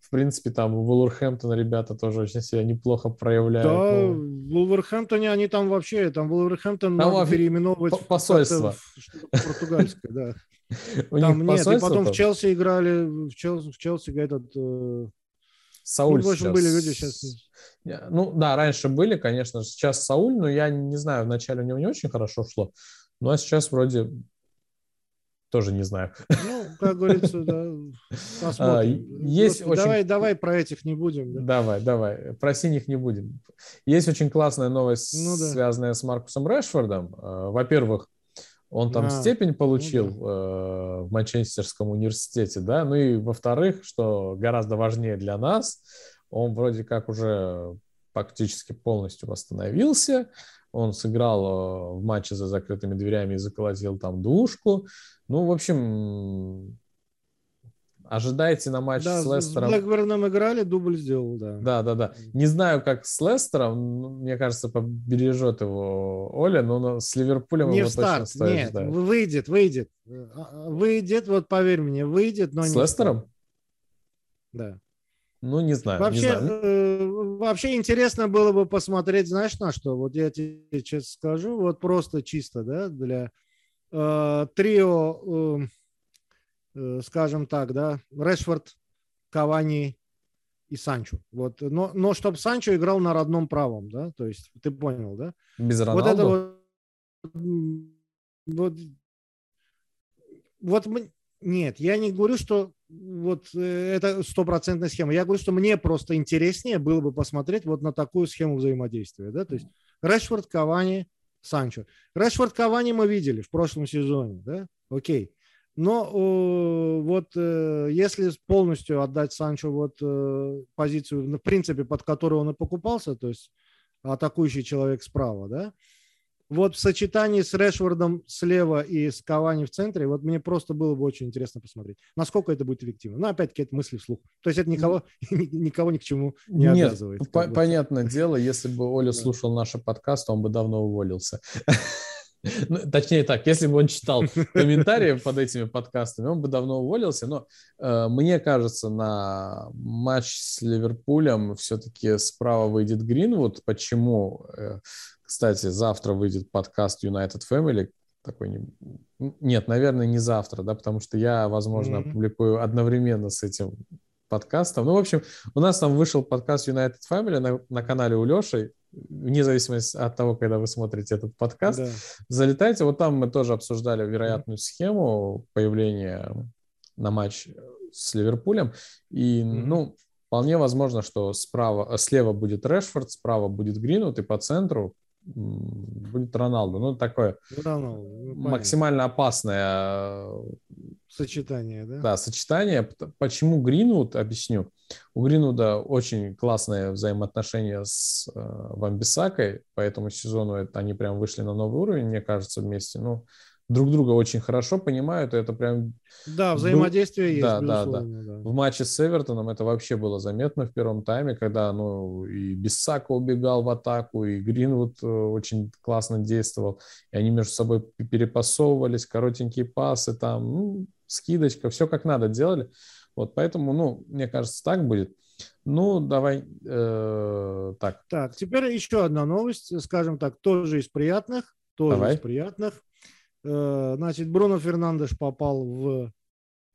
В принципе, там у Вулверхэмптона ребята тоже очень себя неплохо проявляют. Да, ну... в Вулверхэмптоне они там вообще, там Вулверхэмптон там надо переименовывать посольство. что-то португальское, да. Там нет, и потом в Челси играли, в Челси, в Челси этот... Э, Сауль ну, в общем, были люди сейчас. Ну, да, раньше были, конечно, сейчас Сауль, но я не знаю, вначале у него не очень хорошо шло, а сейчас вроде тоже не знаю. Ну, как говорится, да, посмотрим. А, есть Просто очень... Давай, давай про этих не будем. Да? Давай, давай, про синих не будем. Есть очень классная новость, ну, да. связанная с Маркусом Решфордом. А, во-первых, он там а, степень получил ну, да. э, в Манчестерском университете, да, ну и во-вторых, что гораздо важнее для нас, он вроде как уже практически полностью восстановился, он сыграл э, в матче за закрытыми дверями и заколотил там двушку. Ну, в общем, ожидайте на матч да, с Лестером. с Блэкберном играли, дубль сделал, да. Да, да, да. Не знаю, как с Лестером, мне кажется, побережет его Оля, но с Ливерпулем не его старт, точно стоит нет, ждать. выйдет, выйдет. А, выйдет, вот поверь мне, выйдет, но с не... С Лестером? Да. Ну, не знаю. Вообще, не знаю. Вообще интересно было бы посмотреть, знаешь, на что? Вот я тебе сейчас скажу, вот просто чисто, да, для э, трио, э, э, скажем так, да, Решфорд, Кавани и Санчо. Вот, но, но чтобы Санчо играл на родном правом, да, то есть ты понял, да? Без Роналду? Вот это вот, вот, вот нет, я не говорю, что вот э, это стопроцентная схема. Я говорю, что мне просто интереснее было бы посмотреть вот на такую схему взаимодействия. Да? То есть Решфорд, Кавани, Санчо. Решфорд, Кавани мы видели в прошлом сезоне. Да? Окей. Но э, вот э, если полностью отдать Санчо вот э, позицию, в принципе, под которую он и покупался, то есть атакующий человек справа, да, вот в сочетании с Решвардом слева и с Кавани в центре, вот мне просто было бы очень интересно посмотреть, насколько это будет эффективно. Но опять-таки это мысли вслух. То есть это никого, никого ни к чему не Нет, обязывает. По- понятное дело, если бы Оля слушал наши подкасты, он бы давно уволился. Ну, точнее так, если бы он читал комментарии под этими подкастами, он бы давно уволился. Но э, мне кажется, на матч с Ливерпулем все-таки справа выйдет Гринвуд. Почему? Э, кстати, завтра выйдет подкаст United Family. Такой не... Нет, наверное, не завтра, да, потому что я, возможно, mm-hmm. опубликую одновременно с этим подкастом. Ну, в общем, у нас там вышел подкаст United Family на, на канале у Леши, вне зависимости от того, когда вы смотрите этот подкаст. Да. Залетайте, вот там мы тоже обсуждали вероятную схему появления на матч с Ливерпулем. И, mm-hmm. ну, вполне возможно, что справа, слева будет Решфорд, справа будет Гринвуд, и по центру будет Роналду. Ну, такое Роналду, ну, максимально опасное сочетание, да? Да, сочетание. Почему Гринвуд, объясню. У Гринвуда очень классные взаимоотношения с э, Вамбисакой, по этому сезону это, они прям вышли на новый уровень, мне кажется, вместе. Ну, друг друга очень хорошо понимают, и это прям... Да, взаимодействие был... есть, да, да, да, да. В матче с Эвертоном это вообще было заметно в первом тайме, когда ну, и Бессака убегал в атаку, и Гринвуд э, очень классно действовал, и они между собой перепасовывались, коротенькие пасы там, ну, скидочка, все как надо делали. Вот поэтому, ну, мне кажется, так будет. Ну, давай э, так. Так, теперь еще одна новость, скажем так, тоже из приятных, тоже давай. из приятных. Э, значит, Бруно Фернандеш попал в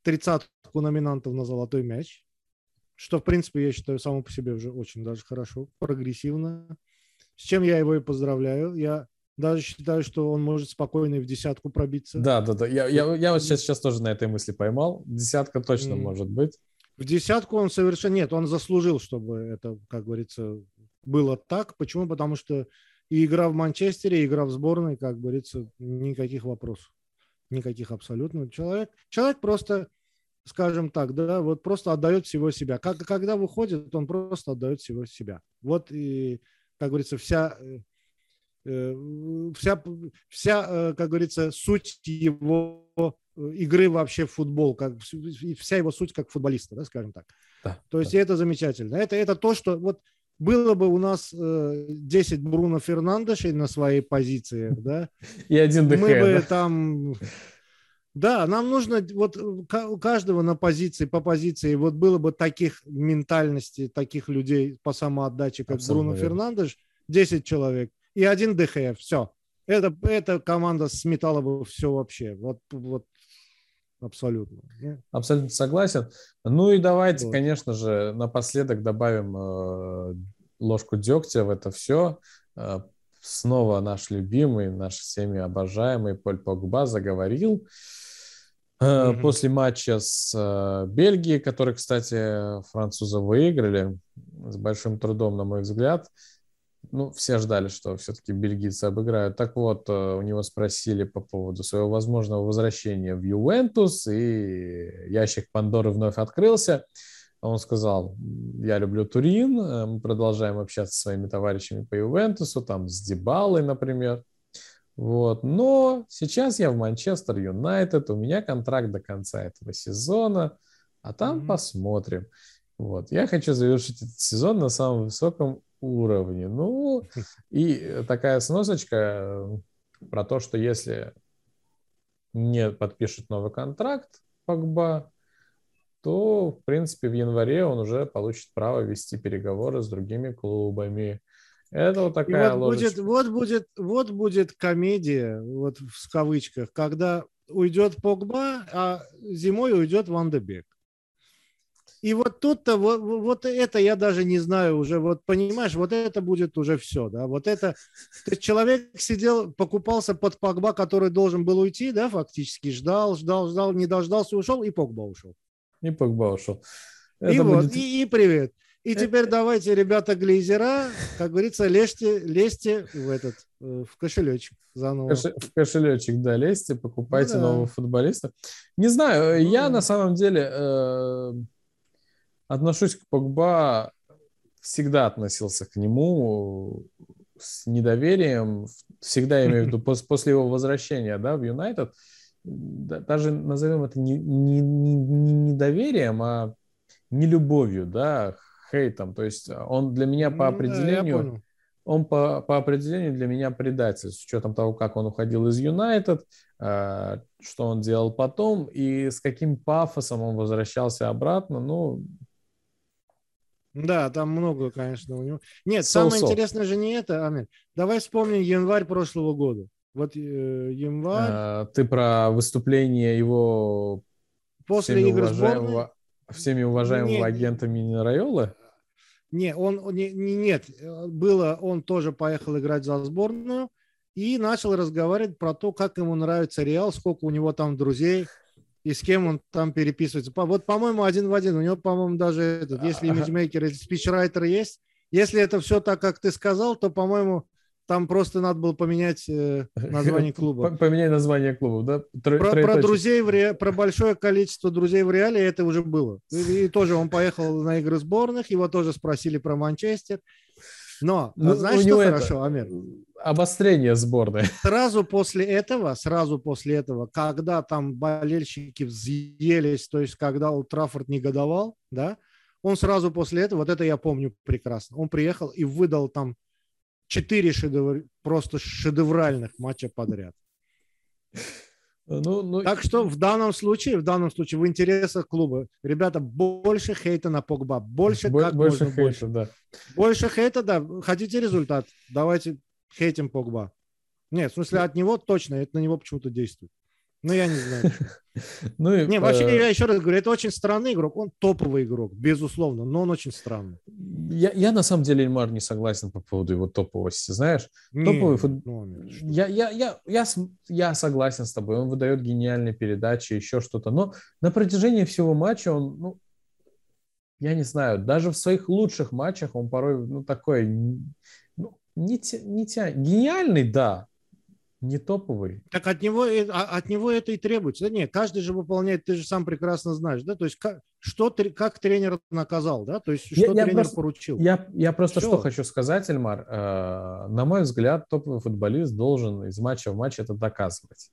тридцатку номинантов на золотой мяч, что, в принципе, я считаю, само по себе уже очень даже хорошо, прогрессивно. С чем я его и поздравляю. Я даже считаю, что он может спокойно и в десятку пробиться. Да, да, да. Я, я, я вот сейчас, сейчас тоже на этой мысли поймал. Десятка точно mm. может быть. В десятку он совершенно... Нет, он заслужил, чтобы это, как говорится, было так. Почему? Потому что и игра в Манчестере, и игра в сборной, как говорится, никаких вопросов. Никаких абсолютно. Человек, человек просто, скажем так, да, вот просто отдает всего себя. Как, когда выходит, он просто отдает всего себя. Вот и, как говорится, вся, э, э, вся, вся э, как говорится, суть его игры вообще в футбол, как, вся его суть как футболиста, да, скажем так. Да, То есть да. это замечательно. Это, это то, что вот было бы у нас э, 10 Бруно Фернандешей на своей позиции, да, и один ДХ, мы бы там... Да, нам нужно вот у каждого на позиции, по позиции, вот было бы таких ментальностей, таких людей по самоотдаче, как Абсолютно Бруно верно. Фернандеш, 10 человек и один ДХ, все. Это, эта команда сметала бы все вообще. Вот, вот Абсолютно. Абсолютно согласен. Ну и давайте, вот. конечно же, напоследок добавим э, ложку дегтя в это все. Э, снова наш любимый, наш всеми обожаемый Поль Погба заговорил. Mm-hmm. После матча с Бельгией, который, кстати, французы выиграли с большим трудом, на мой взгляд, ну, все ждали, что все-таки бельгийцы обыграют. Так вот, э, у него спросили по поводу своего возможного возвращения в Ювентус, и ящик Пандоры вновь открылся. Он сказал, я люблю Турин, э, мы продолжаем общаться со своими товарищами по Ювентусу, там с Дебалой, например. Вот. Но сейчас я в Манчестер Юнайтед, у меня контракт до конца этого сезона, а там mm-hmm. посмотрим. Вот. Я хочу завершить этот сезон на самом высоком уровне. Ну, и такая сносочка э, про то, что если не подпишет новый контракт Погба, то, в принципе, в январе он уже получит право вести переговоры с другими клубами. Это вот такая вот будет, вот будет, вот будет комедия, вот в кавычках, когда уйдет Погба, а зимой уйдет Ван де Бек. И вот тут-то, вот, вот это я даже не знаю уже, вот понимаешь, вот это будет уже все, да, вот это, то есть человек сидел, покупался под Погба, который должен был уйти, да, фактически, ждал, ждал, ждал, не дождался, ушел, и Погба ушел. И Погба ушел. Это и будет... вот, и, и привет. И теперь давайте, ребята глейзера, как говорится, лезьте, лезьте в этот, э, в кошелечек заново. В кошелечек, да, лезьте, покупайте ну, да. нового футболиста. Не знаю, ну, я да. на самом деле э, отношусь к Погба, всегда относился к нему с недоверием, всегда я имею в виду после его возвращения да, в Юнайтед, даже назовем это не, не, не, не недоверием, а не любовью, да, хейтом. То есть он для меня по определению, да, он по, по определению для меня предатель, с учетом того, как он уходил из Юнайтед, э, что он делал потом и с каким пафосом он возвращался обратно. Ну, да, там много, конечно, у него. Нет, so, самое so. интересное же не это, Амин. Давай вспомним январь прошлого года. Вот э, январь. А, ты про выступление его после всеми игр уважаемого, сборной? всеми уважаемого нет, агента Минерайолы? Не, он не, не, нет, было, он тоже поехал играть за сборную и начал разговаривать про то, как ему нравится Реал, сколько у него там друзей и с кем он там переписывается. Вот, по-моему, один в один. У него, по-моему, даже этот, если имиджмейкер или спичрайтер есть, если это все так, как ты сказал, то, по-моему, там просто надо было поменять э, название клуба. Поменяй название клуба, да? Тро, про, про друзей в Ре... про большое количество друзей в Реале это уже было. И, и тоже он поехал на игры сборных, его тоже спросили про Манчестер. Но, ну, знаешь, что хорошо. Амир? Обострение сборной. Сразу после этого, сразу после этого, когда там болельщики взъелись, то есть когда Траффорд негодовал, да, он сразу после этого, вот это я помню прекрасно, он приехал и выдал там четыре шедевр, просто шедевральных матча подряд. Ну, ну... Так что в данном случае, в данном случае, в интересах клуба, ребята, больше хейта на Погба, больше Бо- как больше можно хейта, больше. Да. Больше хейта, да. Хотите результат? Давайте хейтим Погба. Нет, в смысле от него точно, это на него почему-то действует. Ну, я не знаю. Ну, и, не, вообще, э... я еще раз говорю, это очень странный игрок. Он топовый игрок, безусловно, но он очень странный. Я, я на самом деле, Эльмар, не согласен по поводу его топовости. Знаешь, не, топовый фут... ну, я, я, я, я, я согласен с тобой. Он выдает гениальные передачи, еще что-то. Но на протяжении всего матча он, ну, я не знаю, даже в своих лучших матчах он порой, ну, такой, ну, не, тя, не тя... гениальный, да, не топовый. Так от него, а, от него это и требуется. Да нет, каждый же выполняет, ты же сам прекрасно знаешь, да, то есть как, что, как тренер наказал, да, то есть что я, тренер просто, поручил. Я, я просто Все. что хочу сказать, Эльмар, э, на мой взгляд, топовый футболист должен из матча в матч это доказывать.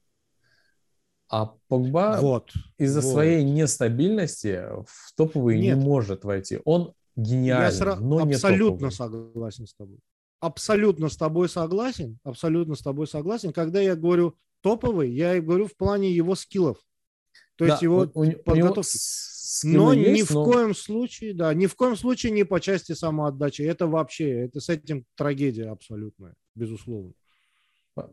А Погба вот, из-за вот. своей нестабильности в топовый Нет. не может войти. Он гениальный, я сра- но не абсолютно согласен с тобой абсолютно с тобой согласен, абсолютно с тобой согласен. Когда я говорю топовый, я говорю в плане его скиллов. То да, есть его у, подготовки. но есть, ни в но... коем случае, да, ни в коем случае не по части самоотдачи. Это вообще, это с этим трагедия абсолютная, безусловно.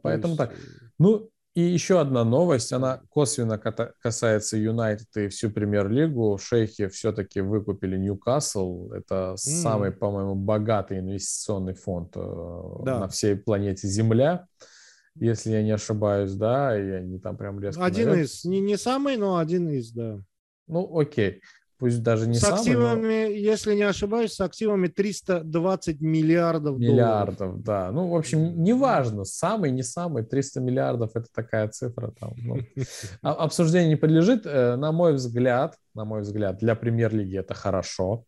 Поэтому есть... так. Э, ну, и еще одна новость, она косвенно касается Юнайтед и всю премьер-лигу. Шейхи все-таки выкупили Ньюкасл. Это mm. самый, по-моему, богатый инвестиционный фонд э, да. на всей планете Земля, если я не ошибаюсь, да, и они там прям резко... Один наверх. из, не, не самый, но один из, да. Ну, окей пусть даже не с самый, активами, но... если не ошибаюсь, с активами 320 миллиардов Миллиардов, долларов. да. Ну, в общем, неважно, самый, не самый, 300 миллиардов – это такая цифра. Там, ну. А, обсуждению не подлежит. Э, на мой взгляд, на мой взгляд, для премьер-лиги это хорошо,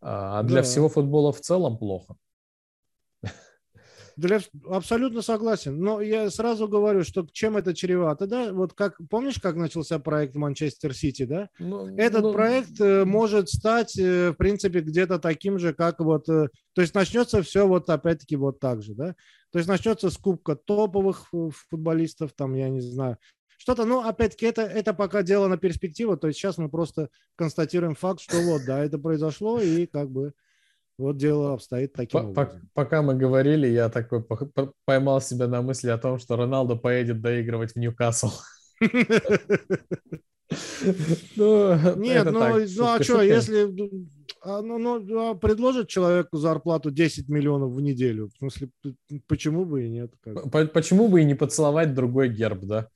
а для да. всего футбола в целом плохо. Для, абсолютно согласен. Но я сразу говорю, что чем это чревато, да? Вот как, помнишь, как начался проект Манчестер Сити, да? Ну, Этот ну... проект э, может стать, э, в принципе, где-то таким же, как вот... Э, то есть начнется все вот опять-таки вот так же, да? То есть начнется скупка топовых футболистов, там, я не знаю, что-то, ну, опять-таки, это, это пока дело на перспективу, то есть сейчас мы просто констатируем факт, что вот, да, это произошло, и как бы вот дело обстоит таким по, образом. Пока мы говорили, я такой поймал себя на мысли о том, что Роналдо поедет доигрывать в Ньюкасл. Ну, Нет, ну, ну а что, если ну, ну, а предложит человеку зарплату 10 миллионов в неделю, в смысле, почему бы и нет? Как? Почему бы и не поцеловать другой герб, да?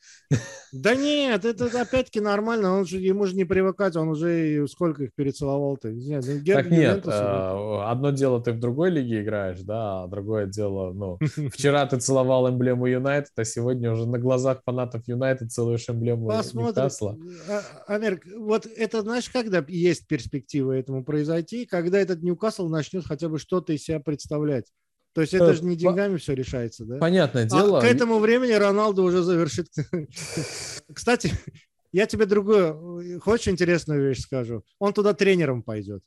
Да нет, это опять-таки нормально, он же, ему же не привыкать, он уже сколько их перецеловал-то? Нет, ну, герб так нет, а, одно дело ты в другой лиге играешь, да, а другое дело, ну, вчера ты целовал эмблему Юнайтед, а сегодня уже на глазах фанатов Юнайтед целуешь эмблему Ньюкасла. Амер, вот это, знаешь, когда есть перспектива этому произойти, когда этот Ньюкасл начнет хотя бы что-то из себя представлять. То есть это э, же не деньгами все решается, да? Понятное а дело. к этому времени Роналду уже завершит. Кстати, я тебе другую, хочешь интересную вещь скажу? Он туда тренером пойдет.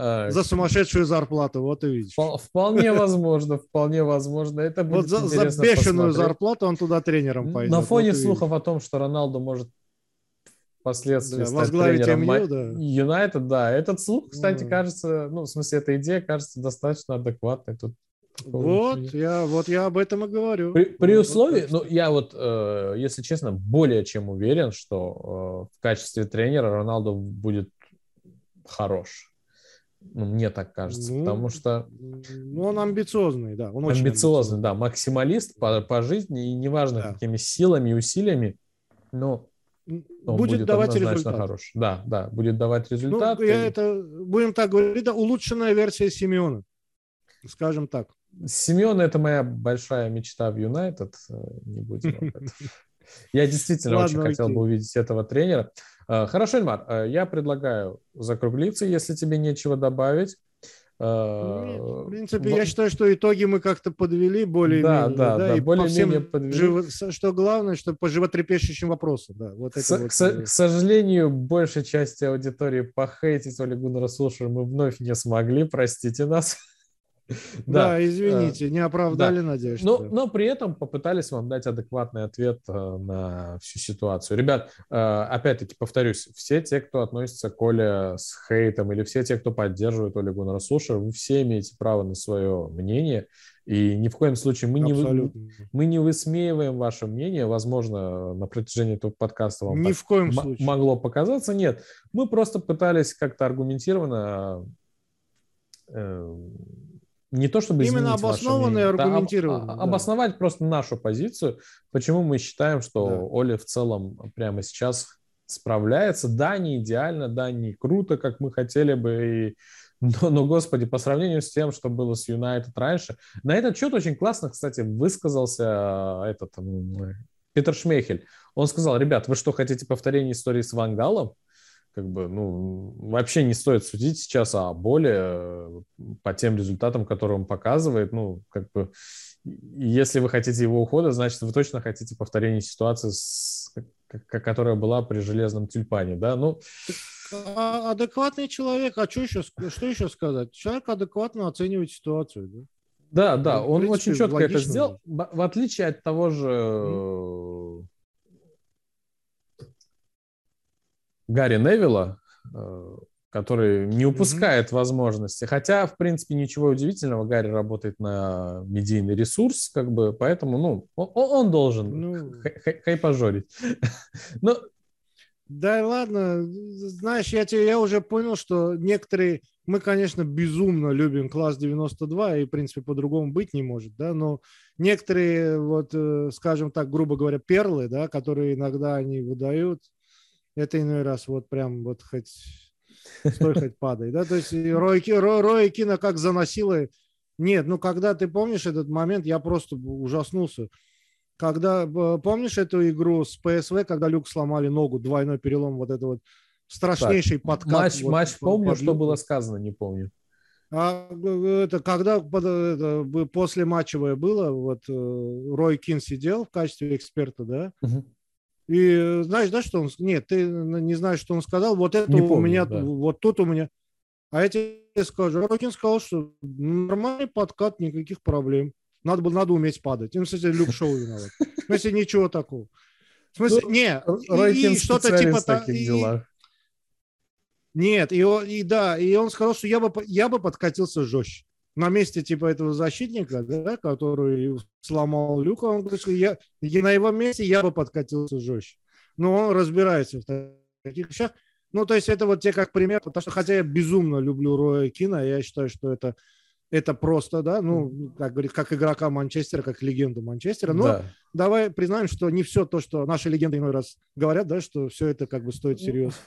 А, за сумасшедшую зарплату, вот и видишь. Вполне возможно, вполне возможно. Это будет вот за, за бешеную посмотреть. зарплату он туда тренером пойдет. На фоне вот слухов о том, что Роналду может впоследствии да, стать тренером МЮ, да. Юнайтед, да. Этот слух, кстати, mm. кажется, ну, в смысле, эта идея кажется достаточно адекватной. Тут вот я, вот я об этом и говорю. При, при условии, ну, я вот, э, если честно, более чем уверен, что э, в качестве тренера Роналду будет хорош. Ну, мне так кажется, ну, потому что... Ну, он амбициозный, да. Он амбициозный, амбициозный, да, максималист по, по жизни, и неважно, да. какими силами и усилиями, но будет, будет давать результат. Хорош. Да, да, будет давать результат. Ну, я и... это, будем так говорить, это улучшенная версия Симеона, скажем так. Семен – это моя большая мечта в Юнайтед. Э, не будем Я действительно очень хотел бы увидеть этого тренера. Э, хорошо, Эльмар, я предлагаю закруглиться, если тебе нечего добавить. В принципе, я считаю, что итоги мы как-то подвели более-менее. Да, да, да, и более-менее подвели. Живо... Что главное, что по животрепещущим вопросам. Да, вот к, вот... к, э, к сожалению, большей части аудитории похейтить Олегу Гуннера мы вновь не смогли, простите нас. Да, извините, не оправдали да. надежды. Но, при этом попытались вам дать адекватный ответ э, на всю ситуацию. Ребят, э, опять-таки повторюсь, все те, кто относится к Оле с хейтом, или все те, кто поддерживает Оле Гуннера вы все имеете право на свое мнение. И ни в коем случае мы не, мы не высмеиваем ваше мнение. Возможно, на протяжении этого подкаста вам ни в коем случае. могло показаться. Нет, мы просто пытались как-то аргументированно э, не то чтобы именно обоснованно и аргументированно. Да, об, да. Обосновать просто нашу позицию, почему мы считаем, что да. Оля в целом прямо сейчас справляется. Да, не идеально, да, не круто, как мы хотели бы, и но, но, господи, по сравнению с тем, что было с Юнайтед раньше, на этот счет очень классно, кстати, высказался этот Питер Шмейхель. Он сказал, ребят, вы что, хотите повторение истории с Вангалом? Как бы, ну, вообще не стоит судить сейчас о боли э, по тем результатам, которые он показывает. Ну, как бы, если вы хотите его ухода, значит, вы точно хотите повторения ситуации, с, которая была при железном тюльпане, да? Ну, а, адекватный человек, а что еще, что еще сказать? Человек адекватно оценивает ситуацию, да? Да, да, ну, он принципе, очень четко это сделал. В отличие от того же mm-hmm Гарри Невилла, э, который не упускает mm-hmm. возможности. Хотя, в принципе, ничего удивительного. Гарри работает на медийный ресурс, как бы, поэтому, ну, он, он должен ну... хайпажорить. Но... Да ладно, знаешь, я, тебе, я уже понял, что некоторые, мы, конечно, безумно любим класс 92, и, в принципе, по-другому быть не может, да, но некоторые, вот, э, скажем так, грубо говоря, перлы, да, которые иногда они выдают, это иной раз вот прям вот хоть стой, хоть падай, да, то есть Рой, Рой, Рой Кина как заносило, нет, ну когда ты помнишь этот момент, я просто ужаснулся, когда, помнишь эту игру с ПСВ, когда Люку сломали ногу, двойной перелом, вот это вот страшнейший так, подкат. Матч, вот, матч помню, под что было сказано, не помню. А это когда это, после матчевое было, вот э, Рой Кин сидел в качестве эксперта, да, угу. И знаешь, да, что он... Нет, ты не знаешь, что он сказал. Вот это не у помню, меня, да. вот тут у меня... А я тебе скажу, Рой Кин сказал, что нормальный подкат, никаких проблем. Надо было, надо уметь падать. Ну, кстати, Люк Шоу виноват. В смысле, ничего такого. В смысле, ну, не, Рокин и, что-то типа... таких и, делах. Нет, и, и да, и он сказал, что я бы, я бы подкатился жестче на месте типа этого защитника, да, который сломал люк, он говорит, что я, я на его месте я бы подкатился жестче. Но он разбирается в таких вещах. Ну, то есть это вот те как пример, потому что хотя я безумно люблю Роя Кина, я считаю, что это это просто, да, ну, как говорит, как игрока Манчестера, как легенду Манчестера. Но да. давай признаем, что не все то, что наши легенды иной раз говорят, да, что все это как бы стоит серьезно.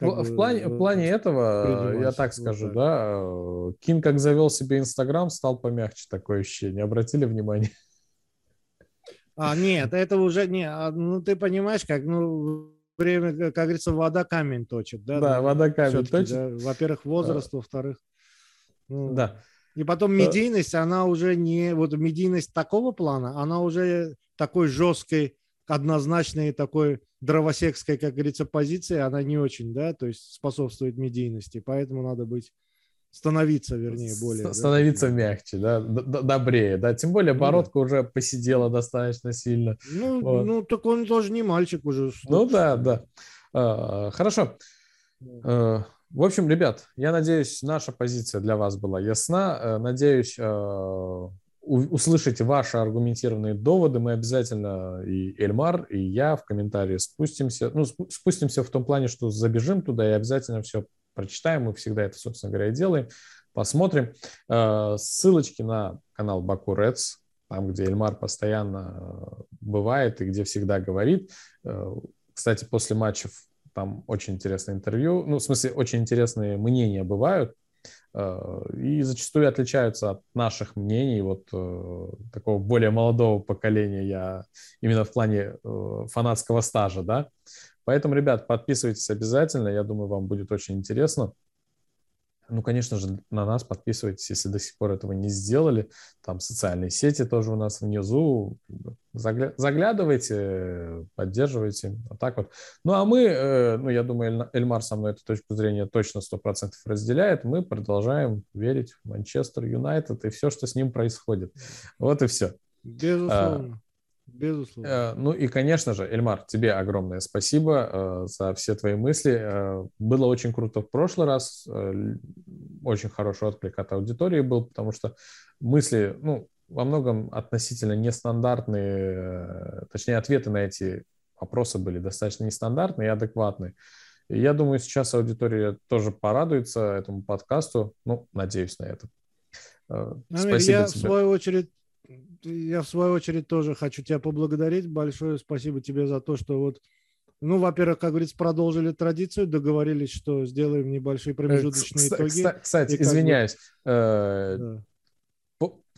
В, в, плане, в плане этого, я так скажу, вот да, э, Кин как завел себе Инстаграм, стал помягче, такое ощущение. Обратили внимание? А, нет, это уже не, а, ну ты понимаешь, как, ну, время, как говорится, вода камень точит, да? Да, вода камень точит. Да, во-первых, возраст, а, во-вторых. Ну, да. И потом медийность, она уже не, вот медийность такого плана, она уже такой жесткой, однозначной такой дровосекской, как говорится, позиции, она не очень, да, то есть способствует медийности, поэтому надо быть становиться, вернее, более. Становиться да, мягче, да, добрее, да. Тем более ну бородка ну, уже посидела достаточно сильно. Ну, вот. ну, так он тоже не мальчик уже. Ну да, да. А, хорошо. А, в общем, ребят, я надеюсь, наша позиция для вас была ясна. Э, надеюсь, а, услышите ваши аргументированные доводы, мы обязательно и Эльмар, и я в комментарии спустимся. Ну, спустимся в том плане, что забежим туда и обязательно все прочитаем. Мы всегда это, собственно говоря, и делаем. Посмотрим. Э, ссылочки на канал Баку Рец, там, где Эльмар постоянно э, бывает и где всегда говорит. Э, кстати, после матчев там очень интересное интервью. Ну, в смысле, очень интересные мнения бывают и зачастую отличаются от наших мнений, вот э, такого более молодого поколения, я именно в плане э, фанатского стажа, да. Поэтому, ребят, подписывайтесь обязательно, я думаю, вам будет очень интересно. Ну, конечно же, на нас подписывайтесь, если до сих пор этого не сделали. Там социальные сети тоже у нас внизу. Загля... Заглядывайте, поддерживайте. Вот так вот. Ну, а мы, э, ну, я думаю, Эльмар со мной эту точку зрения точно 100% разделяет. Мы продолжаем верить в Манчестер Юнайтед и все, что с ним происходит. Вот и все. Безусловно. Безусловно. Э, ну и, конечно же, Эльмар, тебе огромное спасибо э, за все твои мысли. Э, было очень круто в прошлый раз. Очень хороший отклик от аудитории был, потому что мысли, ну, во многом относительно нестандартные, точнее, ответы на эти вопросы были достаточно нестандартные и адекватные. И я думаю, сейчас аудитория тоже порадуется этому подкасту. Ну, надеюсь на это. Спасибо я, тебе. в свою очередь, я в свою очередь тоже хочу тебя поблагодарить. Большое спасибо тебе за то, что вот, ну, во-первых, как говорится, продолжили традицию, договорились, что сделаем небольшие промежуточные Кстати, итоги. Кстати, извиняюсь. Бы... Э, да.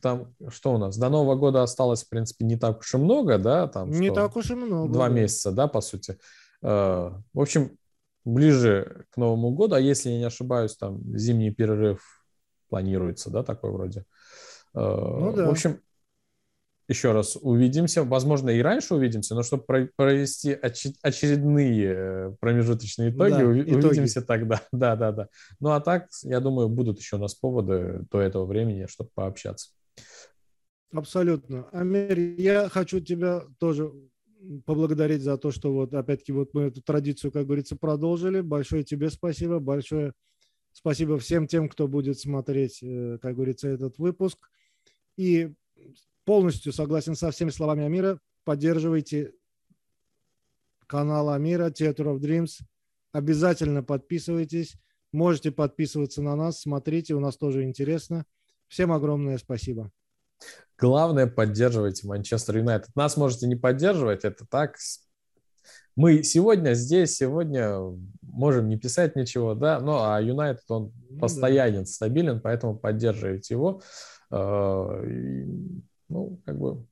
Там что у нас? До Нового года осталось, в принципе, не так уж и много, да? Там не что? так уж и много. Два да. месяца, да, по сути. Э, в общем, ближе к Новому году, а если я не ошибаюсь, там зимний перерыв планируется, да, такой вроде. Э, ну, да. В общем, еще раз увидимся. Возможно, и раньше увидимся, но чтобы провести очередные э, промежуточные итоги, да, увидимся итоги. тогда. Да, да, да. Ну а так, я думаю, будут еще у нас поводы до этого времени, чтобы пообщаться. Абсолютно. Амир, я хочу тебя тоже поблагодарить за то, что вот опять-таки вот мы эту традицию, как говорится, продолжили. Большое тебе спасибо, большое спасибо всем тем, кто будет смотреть, э, как говорится, этот выпуск. И полностью согласен со всеми словами Амира. Поддерживайте канал Амира, Theater of Dreams. Обязательно подписывайтесь. Можете подписываться на нас, смотрите, у нас тоже интересно. Всем огромное спасибо. Главное, поддерживайте Манчестер Юнайтед. Нас можете не поддерживать, это так. Мы сегодня здесь, сегодня можем не писать ничего, да, ну а Юнайтед, он ну, постоянен, да. стабилен, поэтому поддерживайте его. Ну, как бы,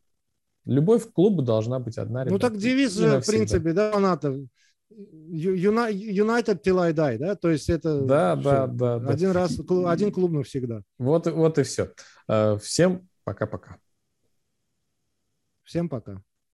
любовь к клубу должна быть одна. Ребята. Ну, так девиз же, в принципе, да, фанатов. United till I die, да? То есть это да, да, да, один да. раз, один клуб навсегда. Вот, вот и все. Э, всем пока-пока. Всем пока.